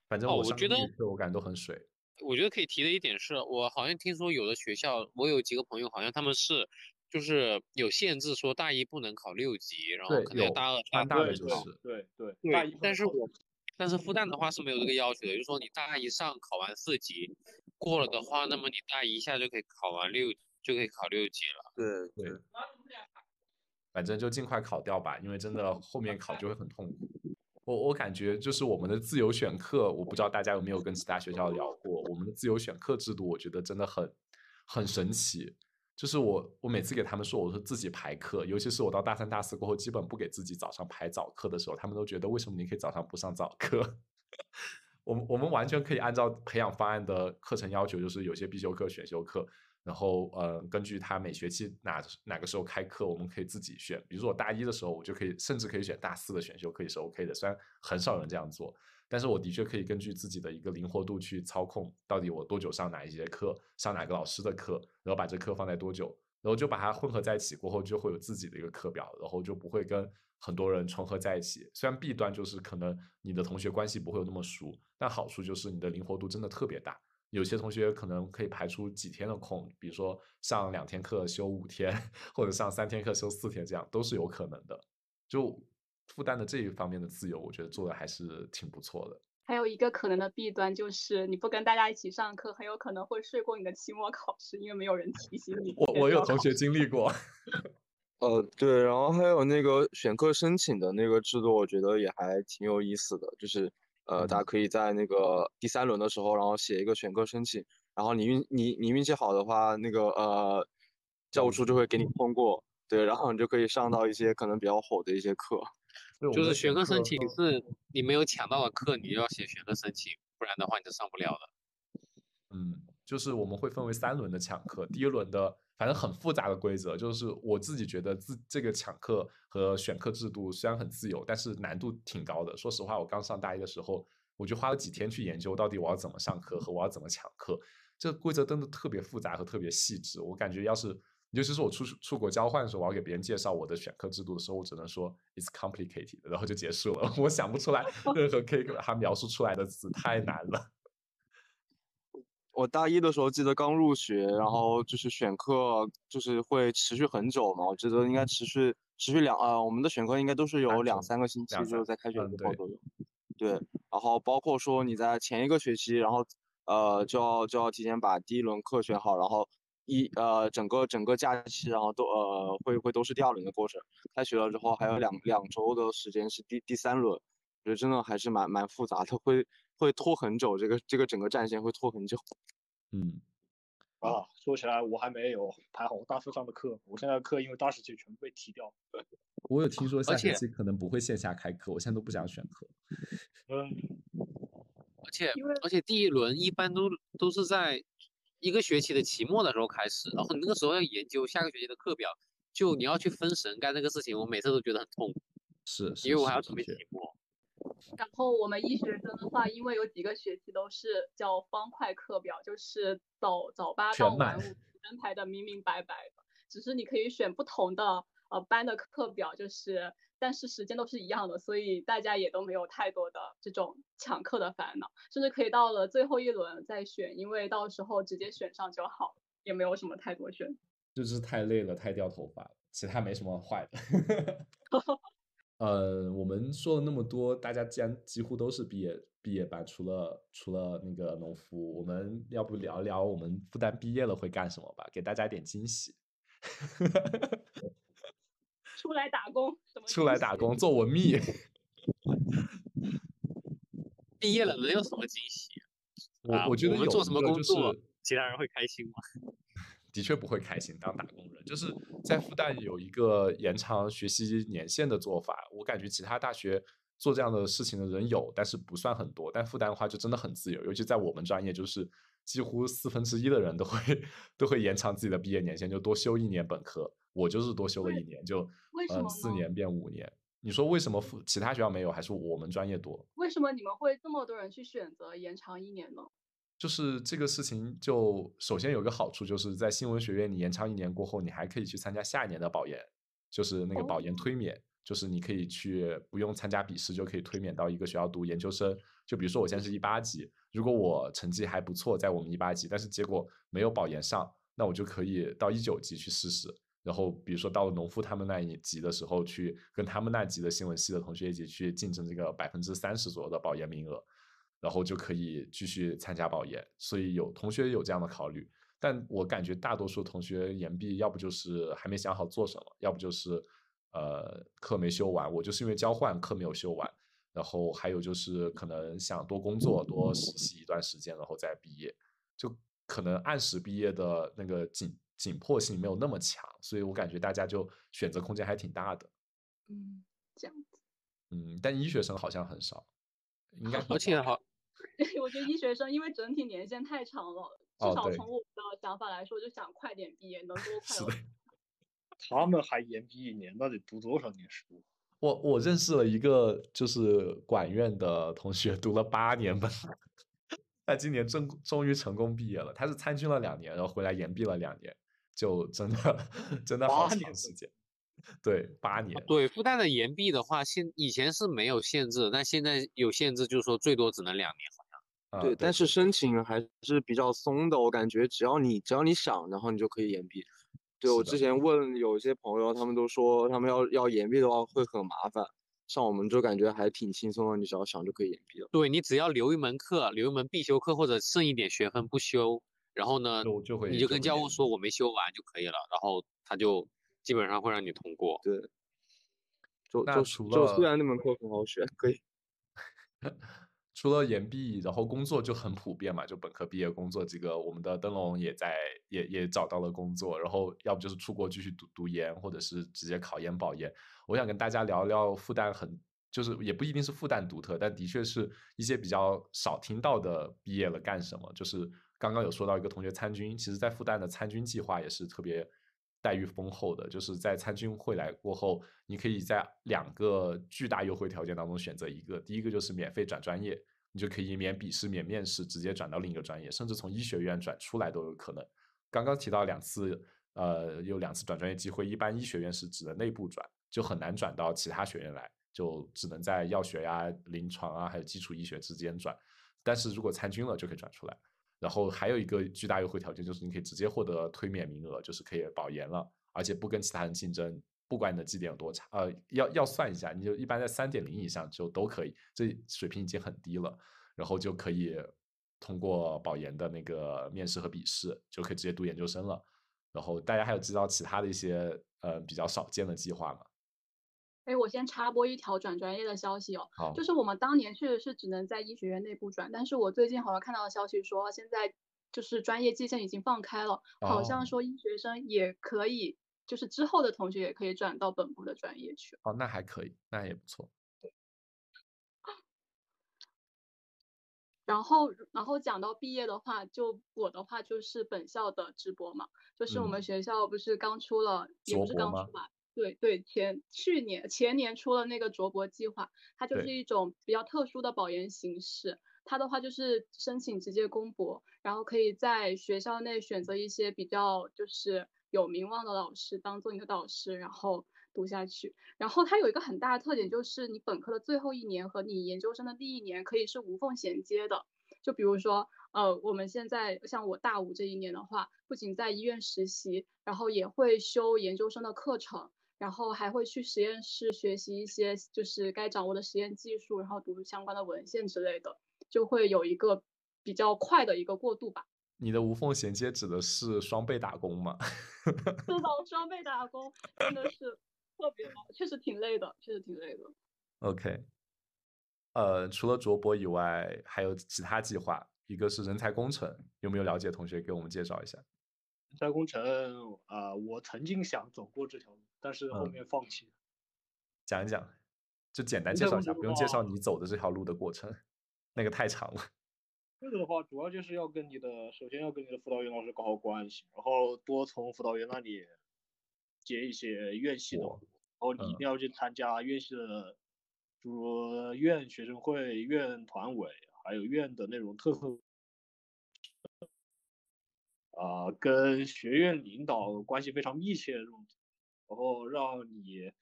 反正我觉得我感觉都很水。我觉得可以提的一点是，我好像听说有的学校，我有几个朋友，好像他们是就是有限制，说大一不能考六级，然后可能要大二、大二就是对对对。但是我但是复旦的话是没有这个要求的，就是说你大一上考完四级过了的话，那么你大一下就可以考完六就可以考六级了。对对。反正就尽快考掉吧，因为真的后面考就会很痛苦。我我感觉就是我们的自由选课，我不知道大家有没有跟其他学校聊过。我们的自由选课制度，我觉得真的很很神奇。就是我我每次给他们说我说自己排课，尤其是我到大三大四过后，基本不给自己早上排早课的时候，他们都觉得为什么你可以早上不上早课？[LAUGHS] 我们我们完全可以按照培养方案的课程要求，就是有些必修课、选修课。然后，呃，根据他每学期哪哪个时候开课，我们可以自己选。比如说我大一的时候，我就可以甚至可以选大四的选修课也是 OK 的。虽然很少人这样做，但是我的确可以根据自己的一个灵活度去操控，到底我多久上哪一节课，上哪个老师的课，然后把这课放在多久然后就把它混合在一起过后，就会有自己的一个课表，然后就不会跟很多人重合在一起。虽然弊端就是可能你的同学关系不会有那么熟，但好处就是你的灵活度真的特别大。有些同学可能可以排出几天的空，比如说上两天课休五天，或者上三天课休四天，这样都是有可能的。就复旦的这一方面的自由，我觉得做的还是挺不错的。还有一个可能的弊端就是，你不跟大家一起上课，很有可能会睡过你的期末考试，因为没有人提醒你。我我有同学经历过。[LAUGHS] 呃，对，然后还有那个选课申请的那个制度，我觉得也还挺有意思的，就是呃，大家可以在那个第三轮的时候，然后写一个选课申请，然后你运你你运气好的话，那个呃，教务处就会给你通过，对，然后你就可以上到一些可能比较火的一些课。[LAUGHS] 就是选课申请是你没有抢到的课，你就要写选课申请，不然的话你就上不了了。嗯，就是我们会分为三轮的抢课，第一轮的反正很复杂的规则，就是我自己觉得自这个抢课和选课制度虽然很自由，但是难度挺高的。说实话，我刚上大一的时候，我就花了几天去研究到底我要怎么上课和我要怎么抢课，这个规则真的特别复杂和特别细致。我感觉要是尤其是我出出国交换的时候，我要给别人介绍我的选课制度的时候，我只能说 it's complicated，然后就结束了。[LAUGHS] 我想不出来任何可以给他描述出来的词，太难了。我大一的时候记得刚入学，然后就是选课就是会持续很久嘛，我记得应该持续持续两呃，我们的选课应该都是有两三个星期，就是在开学之后都有。对，然后包括说你在前一个学期，然后呃就要就要提前把第一轮课选好，然后。一呃，整个整个假期，然后都呃会会都是第二轮的过程。开学了之后，还有两两周的时间是第第三轮，我觉得真的还是蛮蛮复杂的，会会拖很久。这个这个整个战线会拖很久。嗯，啊，说起来我还没有排好大四上的课，我现在课因为大学期全部被踢掉。[LAUGHS] 我有听说下学期可能不会线下开课，我现在都不想选课。[LAUGHS] 嗯，而且而且第一轮一般都都是在。一个学期的期末的时候开始，然后你那个时候要研究下个学期的课表，就你要去分神干这个事情，我每次都觉得很痛苦。是，因为我还要准备期末。然后我们医学生的话，因为有几个学期都是叫方块课表，就是早早八到晚五安排的明明白白的，只是你可以选不同的呃班的课表，就是。但是时间都是一样的，所以大家也都没有太多的这种抢课的烦恼，甚至可以到了最后一轮再选，因为到时候直接选上就好，也没有什么太多选。就是太累了，太掉头发了，其他没什么坏的。[LAUGHS] 呃，我们说了那么多，大家既然几乎都是毕业毕业班，除了除了那个农夫，我们要不聊聊我们复旦毕业了会干什么吧，给大家一点惊喜。[LAUGHS] 出来打工，出来打工做文秘。[LAUGHS] 毕业了能有什么惊喜？我我觉得有做什么工作，其他人会开心吗？的确不会开心。当打工人，就是在复旦有一个延长学习年限的做法。我感觉其他大学做这样的事情的人有，但是不算很多。但复旦的话就真的很自由，尤其在我们专业，就是几乎四分之一的人都会都会延长自己的毕业年限，就多修一年本科。我就是多修了一年，就嗯四年变五年。你说为什么其他学校没有，还是我们专业多？为什么你们会这么多人去选择延长一年呢？就是这个事情，就首先有一个好处，就是在新闻学院你延长一年过后，你还可以去参加下一年的保研，就是那个保研推免，就是你可以去不用参加笔试就可以推免到一个学校读研究生。就比如说我现在是一八级，如果我成绩还不错，在我们一八级，但是结果没有保研上，那我就可以到一九级去试试。然后，比如说到了农夫他们那一级的时候，去跟他们那级的新闻系的同学一起去竞争这个百分之三十左右的保研名额，然后就可以继续参加保研。所以有同学有这样的考虑，但我感觉大多数同学研毕，要不就是还没想好做什么，要不就是呃课没修完。我就是因为交换课没有修完，然后还有就是可能想多工作多实习一段时间，然后再毕业，就可能按时毕业的那个紧。紧迫性没有那么强，所以我感觉大家就选择空间还挺大的。嗯，这样子。嗯，但医学生好像很少，应该 [LAUGHS] 而且好。[LAUGHS] 我觉得医学生因为整体年限太长了，至少从我的想法来说，就想快点毕业，能多快。[LAUGHS] 他们还延毕一年，那得读多少年书？我我认识了一个就是管院的同学，读了八年本。[LAUGHS] 他今年终终于成功毕业了。他是参军了两年，然后回来延毕了两年，就真的真的好长时间。对，八年。对，复旦的延毕的话，现以前是没有限制，但现在有限制，就是说最多只能两年，好像。对，但是申请还是比较松的，我感觉只要你只要你想，然后你就可以延毕。对我之前问有些朋友，他们都说他们要要延毕的话会很麻烦，像我们就感觉还挺轻松的，你只要想就可以延毕了。对你只要留一门课，留一门必修课或者剩一点学分不修，然后呢，就会你就跟教务说我没修完就可以了，然后他就。基本上会让你通过。对，就就就虽然那门课很好选，可以。[LAUGHS] 除了研毕，然后工作就很普遍嘛，就本科毕业工作这个，我们的灯笼也在也也找到了工作，然后要不就是出国继续读读研，或者是直接考研保研。我想跟大家聊聊复旦，很就是也不一定是复旦独特，但的确是一些比较少听到的毕业了干什么。就是刚刚有说到一个同学参军，其实在复旦的参军计划也是特别。待遇丰厚的，就是在参军会来过后，你可以在两个巨大优惠条件当中选择一个。第一个就是免费转专业，你就可以免笔试、免面试，直接转到另一个专业，甚至从医学院转出来都有可能。刚刚提到两次，呃，有两次转专业机会，一般医学院是指的内部转，就很难转到其他学院来，就只能在药学呀、临床啊，还有基础医学之间转。但是如果参军了，就可以转出来。然后还有一个巨大优惠条件，就是你可以直接获得推免名额，就是可以保研了，而且不跟其他人竞争，不管你的绩点有多差，呃，要要算一下，你就一般在三点零以上就都可以，这水平已经很低了，然后就可以通过保研的那个面试和笔试，就可以直接读研究生了。然后大家还有知道其他的一些呃比较少见的计划吗？哎，我先插播一条转专业的消息哦，就是我们当年确实是只能在医学院内部转，但是我最近好像看到的消息说，现在就是专业界限已经放开了，好像说医学生也可以，就是之后的同学也可以转到本部的专业去。哦，那还可以，那也不错。[LAUGHS] 然后，然后讲到毕业的话，就我的话就是本校的直播嘛，就是我们学校不是刚出了，也不是刚出吧。对对，前去年前年出了那个卓博计划，它就是一种比较特殊的保研形式。它的话就是申请直接公博，然后可以在学校内选择一些比较就是有名望的老师当做你的导师，然后读下去。然后它有一个很大的特点，就是你本科的最后一年和你研究生的第一年可以是无缝衔接的。就比如说，呃，我们现在像我大五这一年的话，不仅在医院实习，然后也会修研究生的课程。然后还会去实验室学习一些就是该掌握的实验技术，然后读相关的文献之类的，就会有一个比较快的一个过渡吧。你的无缝衔接指的是双倍打工吗？[LAUGHS] 是的，双倍打工真的是特别忙，确实挺累的，确实挺累的。OK，呃，除了卓博以外，还有其他计划，一个是人才工程，有没有了解同学给我们介绍一下？人才工程啊，我曾经想走过这条路。但是后面放弃了。讲一讲，就简单介绍一下，不用介绍你走的这条路的过程，那个太长了。这个的话，主要就是要跟你的，首先要跟你的辅导员老师搞好关系，然后多从辅导员那里接一些院系的，然后你一定要去参加院系的，比如院学生会、院团委，还有院的那种特色，啊，跟学院领导关系非常密切的这种。然后让你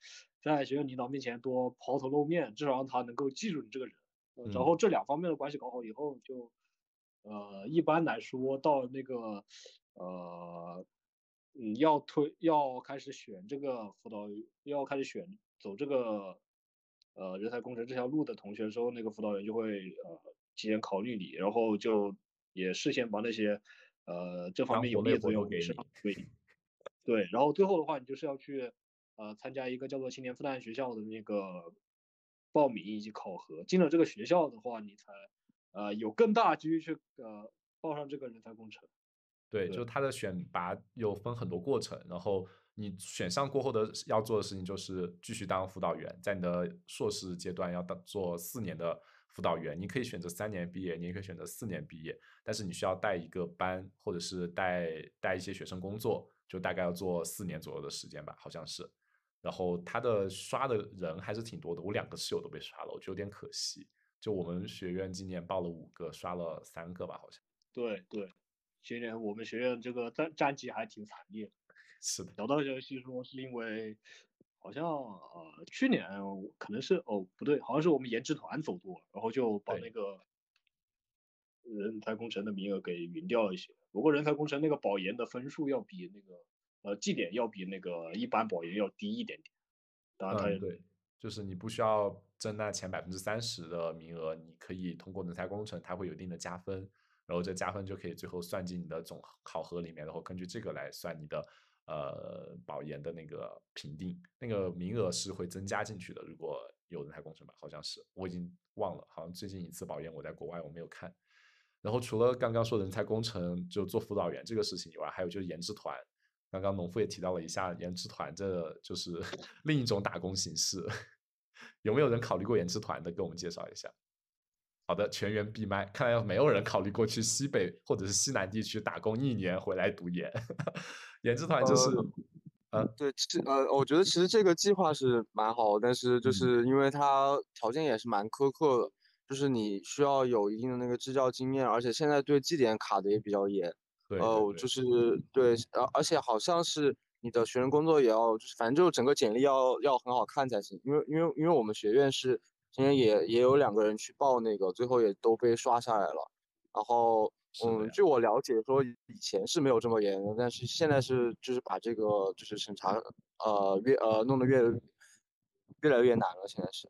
在学校领导面前多抛头露面，至少让他能够记住你这个人。然后这两方面的关系搞好以后，就呃一般来说到那个呃嗯要推要开始选这个辅导员要开始选走这个呃人才工程这条路的同学的时候，那个辅导员就会呃提前考虑你，然后就也事先把那些呃这方面有利的作用给你。对，然后最后的话，你就是要去，呃，参加一个叫做青年复旦学校的那个报名以及考核。进了这个学校的话，你才，呃，有更大几率去，呃，报上这个人才工程。对，就是它的选拔有分很多过程，然后你选上过后的要做的事情就是继续当辅导员，在你的硕士阶段要当做四年的辅导员。你可以选择三年毕业，你也可以选择四年毕业，但是你需要带一个班，或者是带带一些学生工作。就大概要做四年左右的时间吧，好像是。然后他的刷的人还是挺多的，我两个室友都被刷了，我觉得有点可惜。就我们学院今年报了五个，刷了三个吧，好像。对对，今年我们学院这个战战绩还挺惨烈。是的。小道消息说是因为好像呃去年可能是哦不对，好像是我们研制团走多，然后就把那个人才工程的名额给匀掉一些。不过人才工程那个保研的分数要比那个呃绩点要比那个一般保研要低一点点。当然它也对，就是你不需要争那前百分之三十的名额，你可以通过人才工程，它会有一定的加分。然后这加分就可以最后算进你的总考核里面，然后根据这个来算你的呃保研的那个评定，那个名额是会增加进去的。如果有人才工程吧，好像是我已经忘了，好像最近一次保研我在国外我没有看。然后除了刚刚说人才工程就做辅导员这个事情以外，还有就是研制团。刚刚农夫也提到了一下研制团，这就是 [LAUGHS] 另一种打工形式。[LAUGHS] 有没有人考虑过研制团的？给我们介绍一下。好的，全员闭麦。看来没有人考虑过去西北或者是西南地区打工一年回来读研。[LAUGHS] 研制团就是，呃，对，其呃，我觉得其实这个计划是蛮好，但是就是因为它条件也是蛮苛刻的，就是你需要有一定的那个支教经验，而且现在对绩点卡的也比较严。对，呃，就是对，而而且好像是你的学生工作也要，就是反正就是整个简历要要很好看才行，因为因为因为我们学院是。今天也也有两个人去报那个，最后也都被刷下来了。然后，嗯，据我了解，说以前是没有这么严的，但是现在是就是把这个就是审查，呃，越呃弄得越越来越难了。现在是。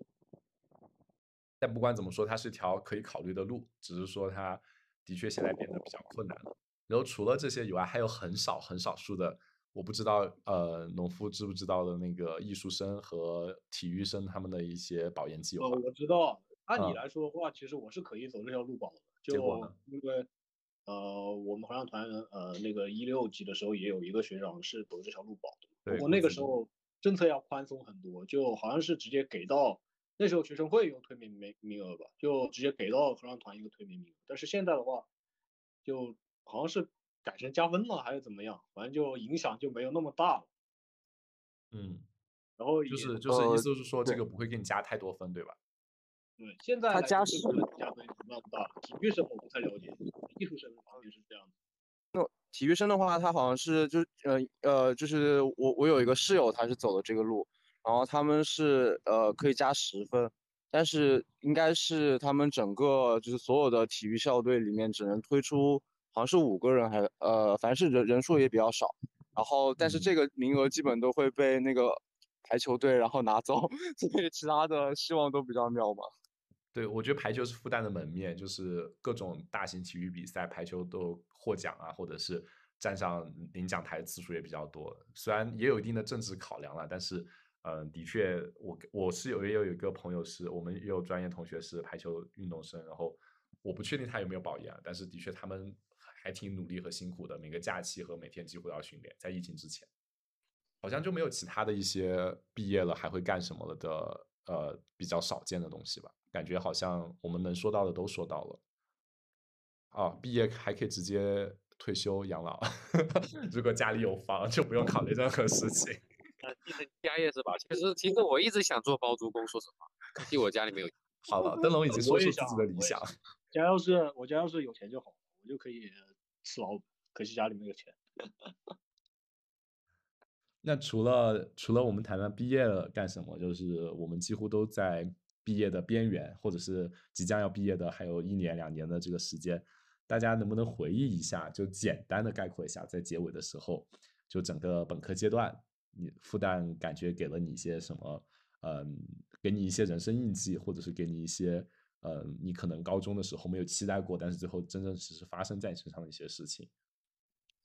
但不管怎么说，它是一条可以考虑的路，只是说它的确现在变得比较困难了。然后除了这些以外，还有很少很少数的。我不知道，呃，农夫知不知道的那个艺术生和体育生他们的一些保研计划？哦，我知道。按你来说的话，其实我是可以走这条路保的。就因为，呃，我们合唱团，呃，那个一六级的时候也有一个学长是走这条路保的。不过那个时候政策要宽松很多，就好像是直接给到那时候学生会有推免名名额吧，就直接给到合唱团一个推免名额。但是现在的话，就好像是。改成加分了还是怎么样？反正就影响就没有那么大了。嗯，然后就是就是意思是说这个不会给你加太多分，对吧？对，现在他加十加分不那么大。体育生我不太了解，艺术生好像是这样的。那体育生的话，他好像是就呃呃，就是我我有一个室友，他是走的这个路，然后他们是呃可以加十分，但是应该是他们整个就是所有的体育校队里面只能推出。好像是五个人，还呃，反正是人人数也比较少。然后，但是这个名额基本都会被那个排球队然后拿走，[LAUGHS] 所以其他的希望都比较渺茫。对，我觉得排球是复旦的门面，就是各种大型体育比赛，排球都获奖啊，或者是站上领奖台次数也比较多。虽然也有一定的政治考量了，但是，嗯，的确，我我是有也有一个朋友是我们也有专业同学是排球运动生，然后我不确定他有没有保研，但是的确他们。还挺努力和辛苦的，每个假期和每天几乎都要训练。在疫情之前，好像就没有其他的一些毕业了还会干什么了的，呃，比较少见的东西吧。感觉好像我们能说到的都说到了。啊，毕业还可以直接退休养老，[LAUGHS] 如果家里有房就不用考虑任何事情。继承家业是吧？其实其实我一直想做包租公，说实话，可惜我家里没有。好了，灯笼已经说出自己的理想。家要是我家要是有钱就好，我就可以。吃老本，可惜家里没有钱。[LAUGHS] 那除了除了我们谈谈毕业了干什么，就是我们几乎都在毕业的边缘，或者是即将要毕业的，还有一年两年的这个时间，大家能不能回忆一下，就简单的概括一下，在结尾的时候，就整个本科阶段，你复旦感觉给了你一些什么？嗯，给你一些人生印记，或者是给你一些。嗯，你可能高中的时候没有期待过，但是最后真真实实发生在你身上的一些事情。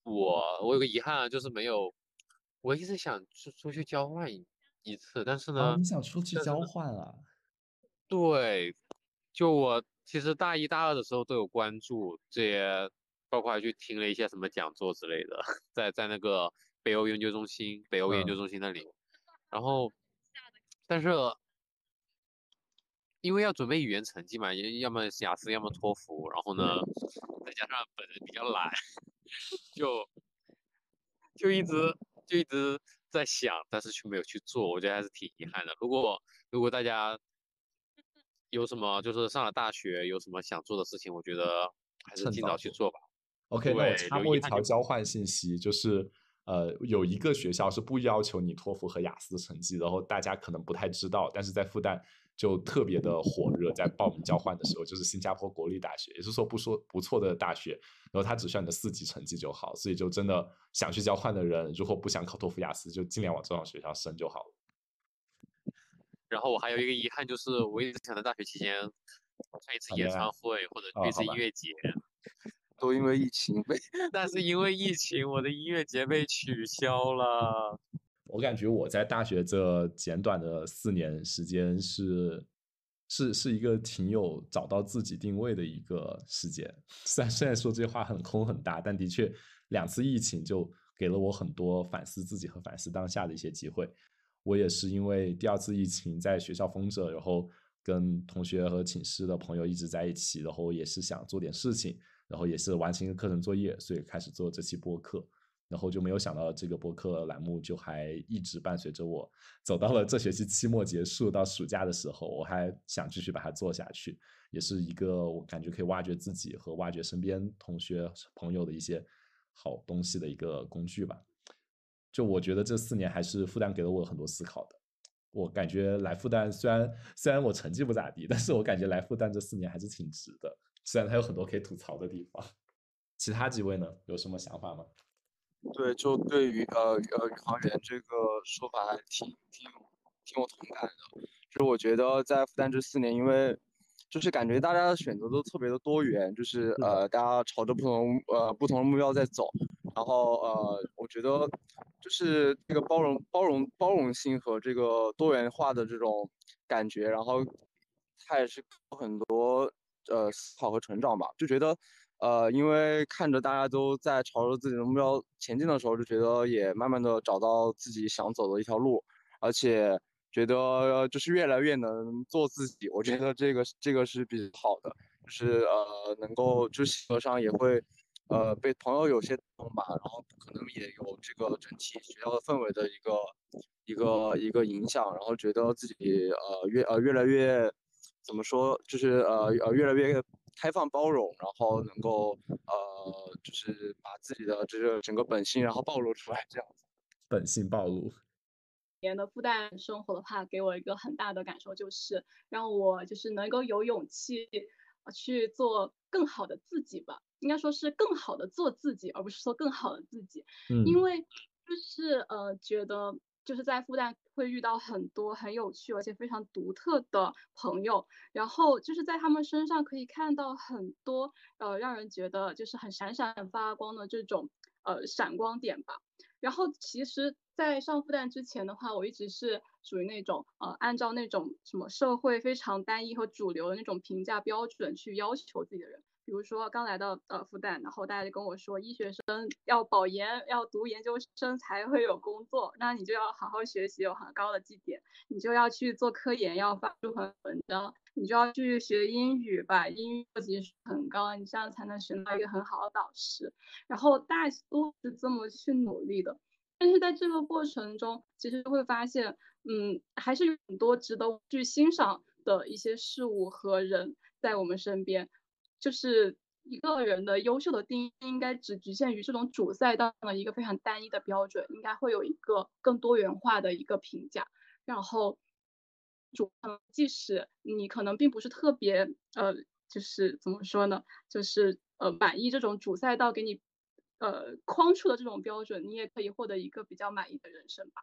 我我有个遗憾啊，就是没有。我一直想出出去交换一一次，但是呢，你想出去交换啊？对，就我其实大一、大二的时候都有关注这些，包括还去听了一些什么讲座之类的，[LAUGHS] 在在那个北欧研究中心、北欧研究中心那里，然后，但是。因为要准备语言成绩嘛，要么雅思，要么托福，然后呢，再加上本人比较懒，[LAUGHS] 就就一直就一直在想，但是却没有去做，我觉得还是挺遗憾的。如果如果大家有什么，就是上了大学有什么想做的事情，我觉得还是尽早去做吧。OK，那我插播一条交换信息，就是呃，有一个学校是不要求你托福和雅思成绩，然后大家可能不太知道，但是在复旦就特别的火热，在报名交换的时候，就是新加坡国立大学，也就是说不说不错的大学，然后他只需要你的四级成绩就好，所以就真的想去交换的人，如果不想考托福雅思，就尽量往这种学校升就好了。然后我还有一个遗憾，就是我一直想在大学期间看一次演唱会或者去一次音乐节。都因为疫情被，[LAUGHS] 但是因为疫情，我的音乐节被取消了。[LAUGHS] 我感觉我在大学这简短的四年时间是，是是一个挺有找到自己定位的一个时间。[LAUGHS] 虽然虽然说这些话很空很大，但的确两次疫情就给了我很多反思自己和反思当下的一些机会。我也是因为第二次疫情在学校封着，然后跟同学和寝室的朋友一直在一起，然后也是想做点事情。然后也是完成一个课程作业，所以开始做这期播客，然后就没有想到这个播客栏目就还一直伴随着我，走到了这学期期末结束到暑假的时候，我还想继续把它做下去，也是一个我感觉可以挖掘自己和挖掘身边同学朋友的一些好东西的一个工具吧。就我觉得这四年还是复旦给了我很多思考的，我感觉来复旦虽然虽然我成绩不咋地，但是我感觉来复旦这四年还是挺值的。虽然它有很多可以吐槽的地方，其他几位呢有什么想法吗？对，就对于呃呃宇航员这个说法还挺挺挺有同感的。就是我觉得在复旦这四年，因为就是感觉大家的选择都特别的多元，就是呃大家朝着不同呃不同的目标在走。然后呃我觉得就是这个包容包容包容性和这个多元化的这种感觉，然后它也是很多。呃，思考和成长吧，就觉得，呃，因为看着大家都在朝着自己的目标前进的时候，就觉得也慢慢的找到自己想走的一条路，而且觉得就是越来越能做自己。我觉得这个这个是比较好的，就是呃，能够就性格上也会，呃，被朋友有些动吧，然后可能也有这个整体学校的氛围的一个一个一个影响，然后觉得自己呃越呃越来越。怎么说？就是呃呃，越来越开放包容，然后能够呃，就是把自己的这个整个本性，然后暴露出来，这样子。本性暴露。年的复旦生活的话，给我一个很大的感受，就是让我就是能够有勇气去做更好的自己吧。应该说是更好的做自己，而不是说更好的自己。嗯。因为就是呃，觉得。就是在复旦会遇到很多很有趣而且非常独特的朋友，然后就是在他们身上可以看到很多呃让人觉得就是很闪闪发光的这种呃闪光点吧。然后其实，在上复旦之前的话，我一直是属于那种呃按照那种什么社会非常单一和主流的那种评价标准去要求自己的人。比如说刚来到呃复旦，然后大家就跟我说，医学生要保研，要读研究生才会有工作，那你就要好好学习，有很高的绩点，你就要去做科研，要发出很文章，你就要去学英语，把英语级很高，你这样才能选到一个很好的导师。然后大家都是这么去努力的，但是在这个过程中，其实会发现，嗯，还是有很多值得去欣赏的一些事物和人在我们身边。就是一个人的优秀的定义，应该只局限于这种主赛道的一个非常单一的标准，应该会有一个更多元化的一个评价。然后，主即使你可能并不是特别呃，就是怎么说呢，就是呃满意这种主赛道给你呃框出的这种标准，你也可以获得一个比较满意的人生吧。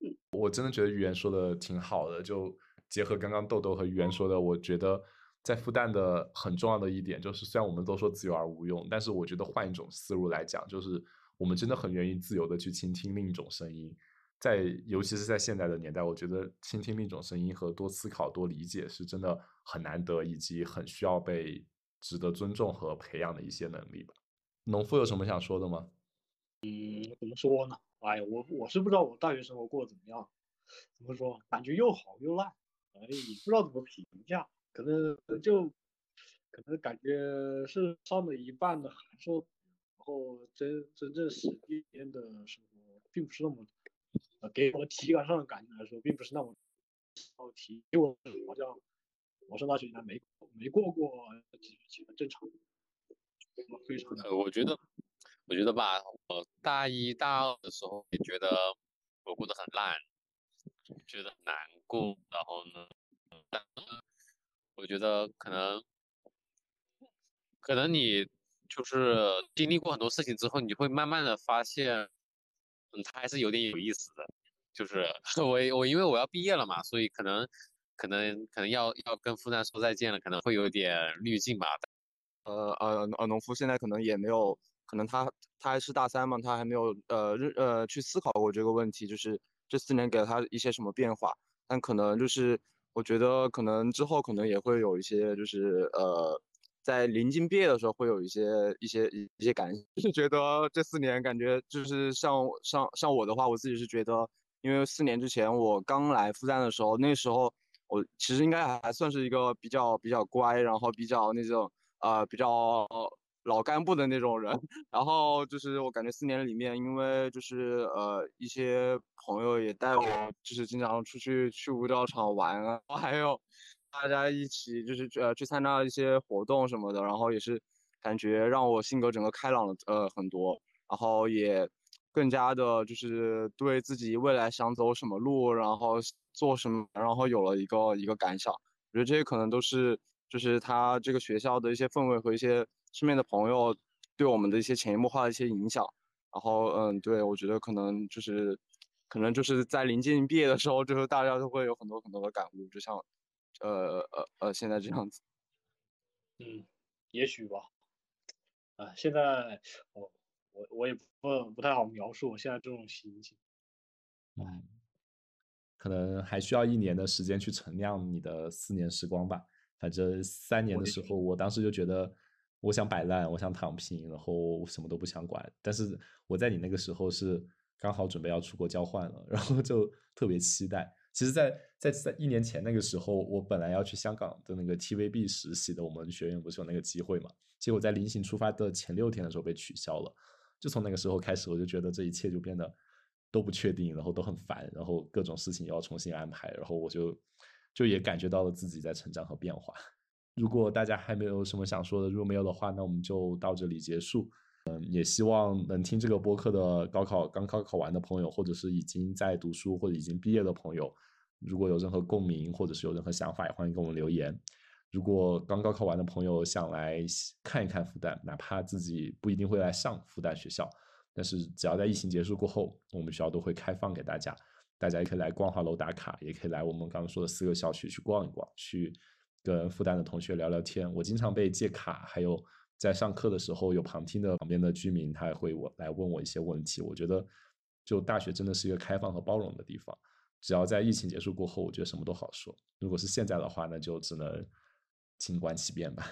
嗯，我真的觉得语言说的挺好的，就结合刚刚豆豆和语言说的，我觉得。在复旦的很重要的一点就是，虽然我们都说自由而无用，但是我觉得换一种思路来讲，就是我们真的很愿意自由的去倾听另一种声音。在尤其是在现在的年代，我觉得倾听另一种声音和多思考、多理解是真的很难得，以及很需要被值得尊重和培养的一些能力吧。农夫有什么想说的吗？嗯，怎么说呢？哎，我我是不知道我大学生活过得怎么样，怎么说，感觉又好又烂，哎，不知道怎么评价。可能就可能感觉是上了一半的函授，然后真真正实际面的生活并不是那么，呃，给我体感上的感觉来说，并不是那么，哦，体我好像我上大学以来没没过过几几个正常，非常呃，我觉得我觉得吧，我大一大二的时候也觉得我过得很烂，觉得难过。然后呢，我觉得可能，可能你就是经历过很多事情之后，你会慢慢的发现，嗯，它还是有点有意思的。就是 [LAUGHS] 我我因为我要毕业了嘛，所以可能可能可能要要跟复旦说再见了，可能会有点滤镜吧。呃呃呃，农夫现在可能也没有，可能他他还是大三嘛，他还没有呃呃去思考过这个问题，就是这四年给了他一些什么变化，但可能就是我觉得可能之后可能也会有一些就是呃在临近毕业的时候会有一些一些一些感，就是觉得这四年感觉就是像像像我的话，我自己是觉得，因为四年之前我刚来复旦的时候，那时候我其实应该还算是一个比较比较乖，然后比较那种。呃，比较老干部的那种人，[LAUGHS] 然后就是我感觉四年里面，因为就是呃一些朋友也带我，就是经常出去去舞蹈场玩啊，[LAUGHS] 还有大家一起就是呃去参加一些活动什么的，然后也是感觉让我性格整个开朗了呃很多，然后也更加的就是对自己未来想走什么路，然后做什么，然后有了一个一个感想，我觉得这些可能都是。就是他这个学校的一些氛围和一些身边的朋友对我们的一些潜移默化的一些影响，然后嗯，对我觉得可能就是，可能就是在临近毕业的时候，就是大家都会有很多很多的感悟，就像，呃呃呃现在这样子。嗯，也许吧。啊，现在我我我也不不太好描述我现在这种心情。嗯，可能还需要一年的时间去陈酿你的四年时光吧。反正三年的时候，我当时就觉得我想摆烂，我想躺平，然后我什么都不想管。但是我在你那个时候是刚好准备要出国交换了，然后就特别期待。其实，在在在一年前那个时候，我本来要去香港的那个 TVB 实习的，我们学院不是有那个机会嘛？结果在临行出发的前六天的时候被取消了。就从那个时候开始，我就觉得这一切就变得都不确定，然后都很烦，然后各种事情要重新安排，然后我就。就也感觉到了自己在成长和变化。如果大家还没有什么想说的，如果没有的话，那我们就到这里结束。嗯，也希望能听这个播客的高考刚高考完的朋友，或者是已经在读书或者已经毕业的朋友，如果有任何共鸣或者是有任何想法，也欢迎给我们留言。如果刚高考完的朋友想来看一看复旦，哪怕自己不一定会来上复旦学校，但是只要在疫情结束过后，我们学校都会开放给大家。大家也可以来光华楼打卡，也可以来我们刚刚说的四个校区去逛一逛，去跟复旦的同学聊聊天。我经常被借卡，还有在上课的时候有旁听的旁边的居民，他也会我来问我一些问题。我觉得，就大学真的是一个开放和包容的地方。只要在疫情结束过后，我觉得什么都好说。如果是现在的话，那就只能静观其变吧。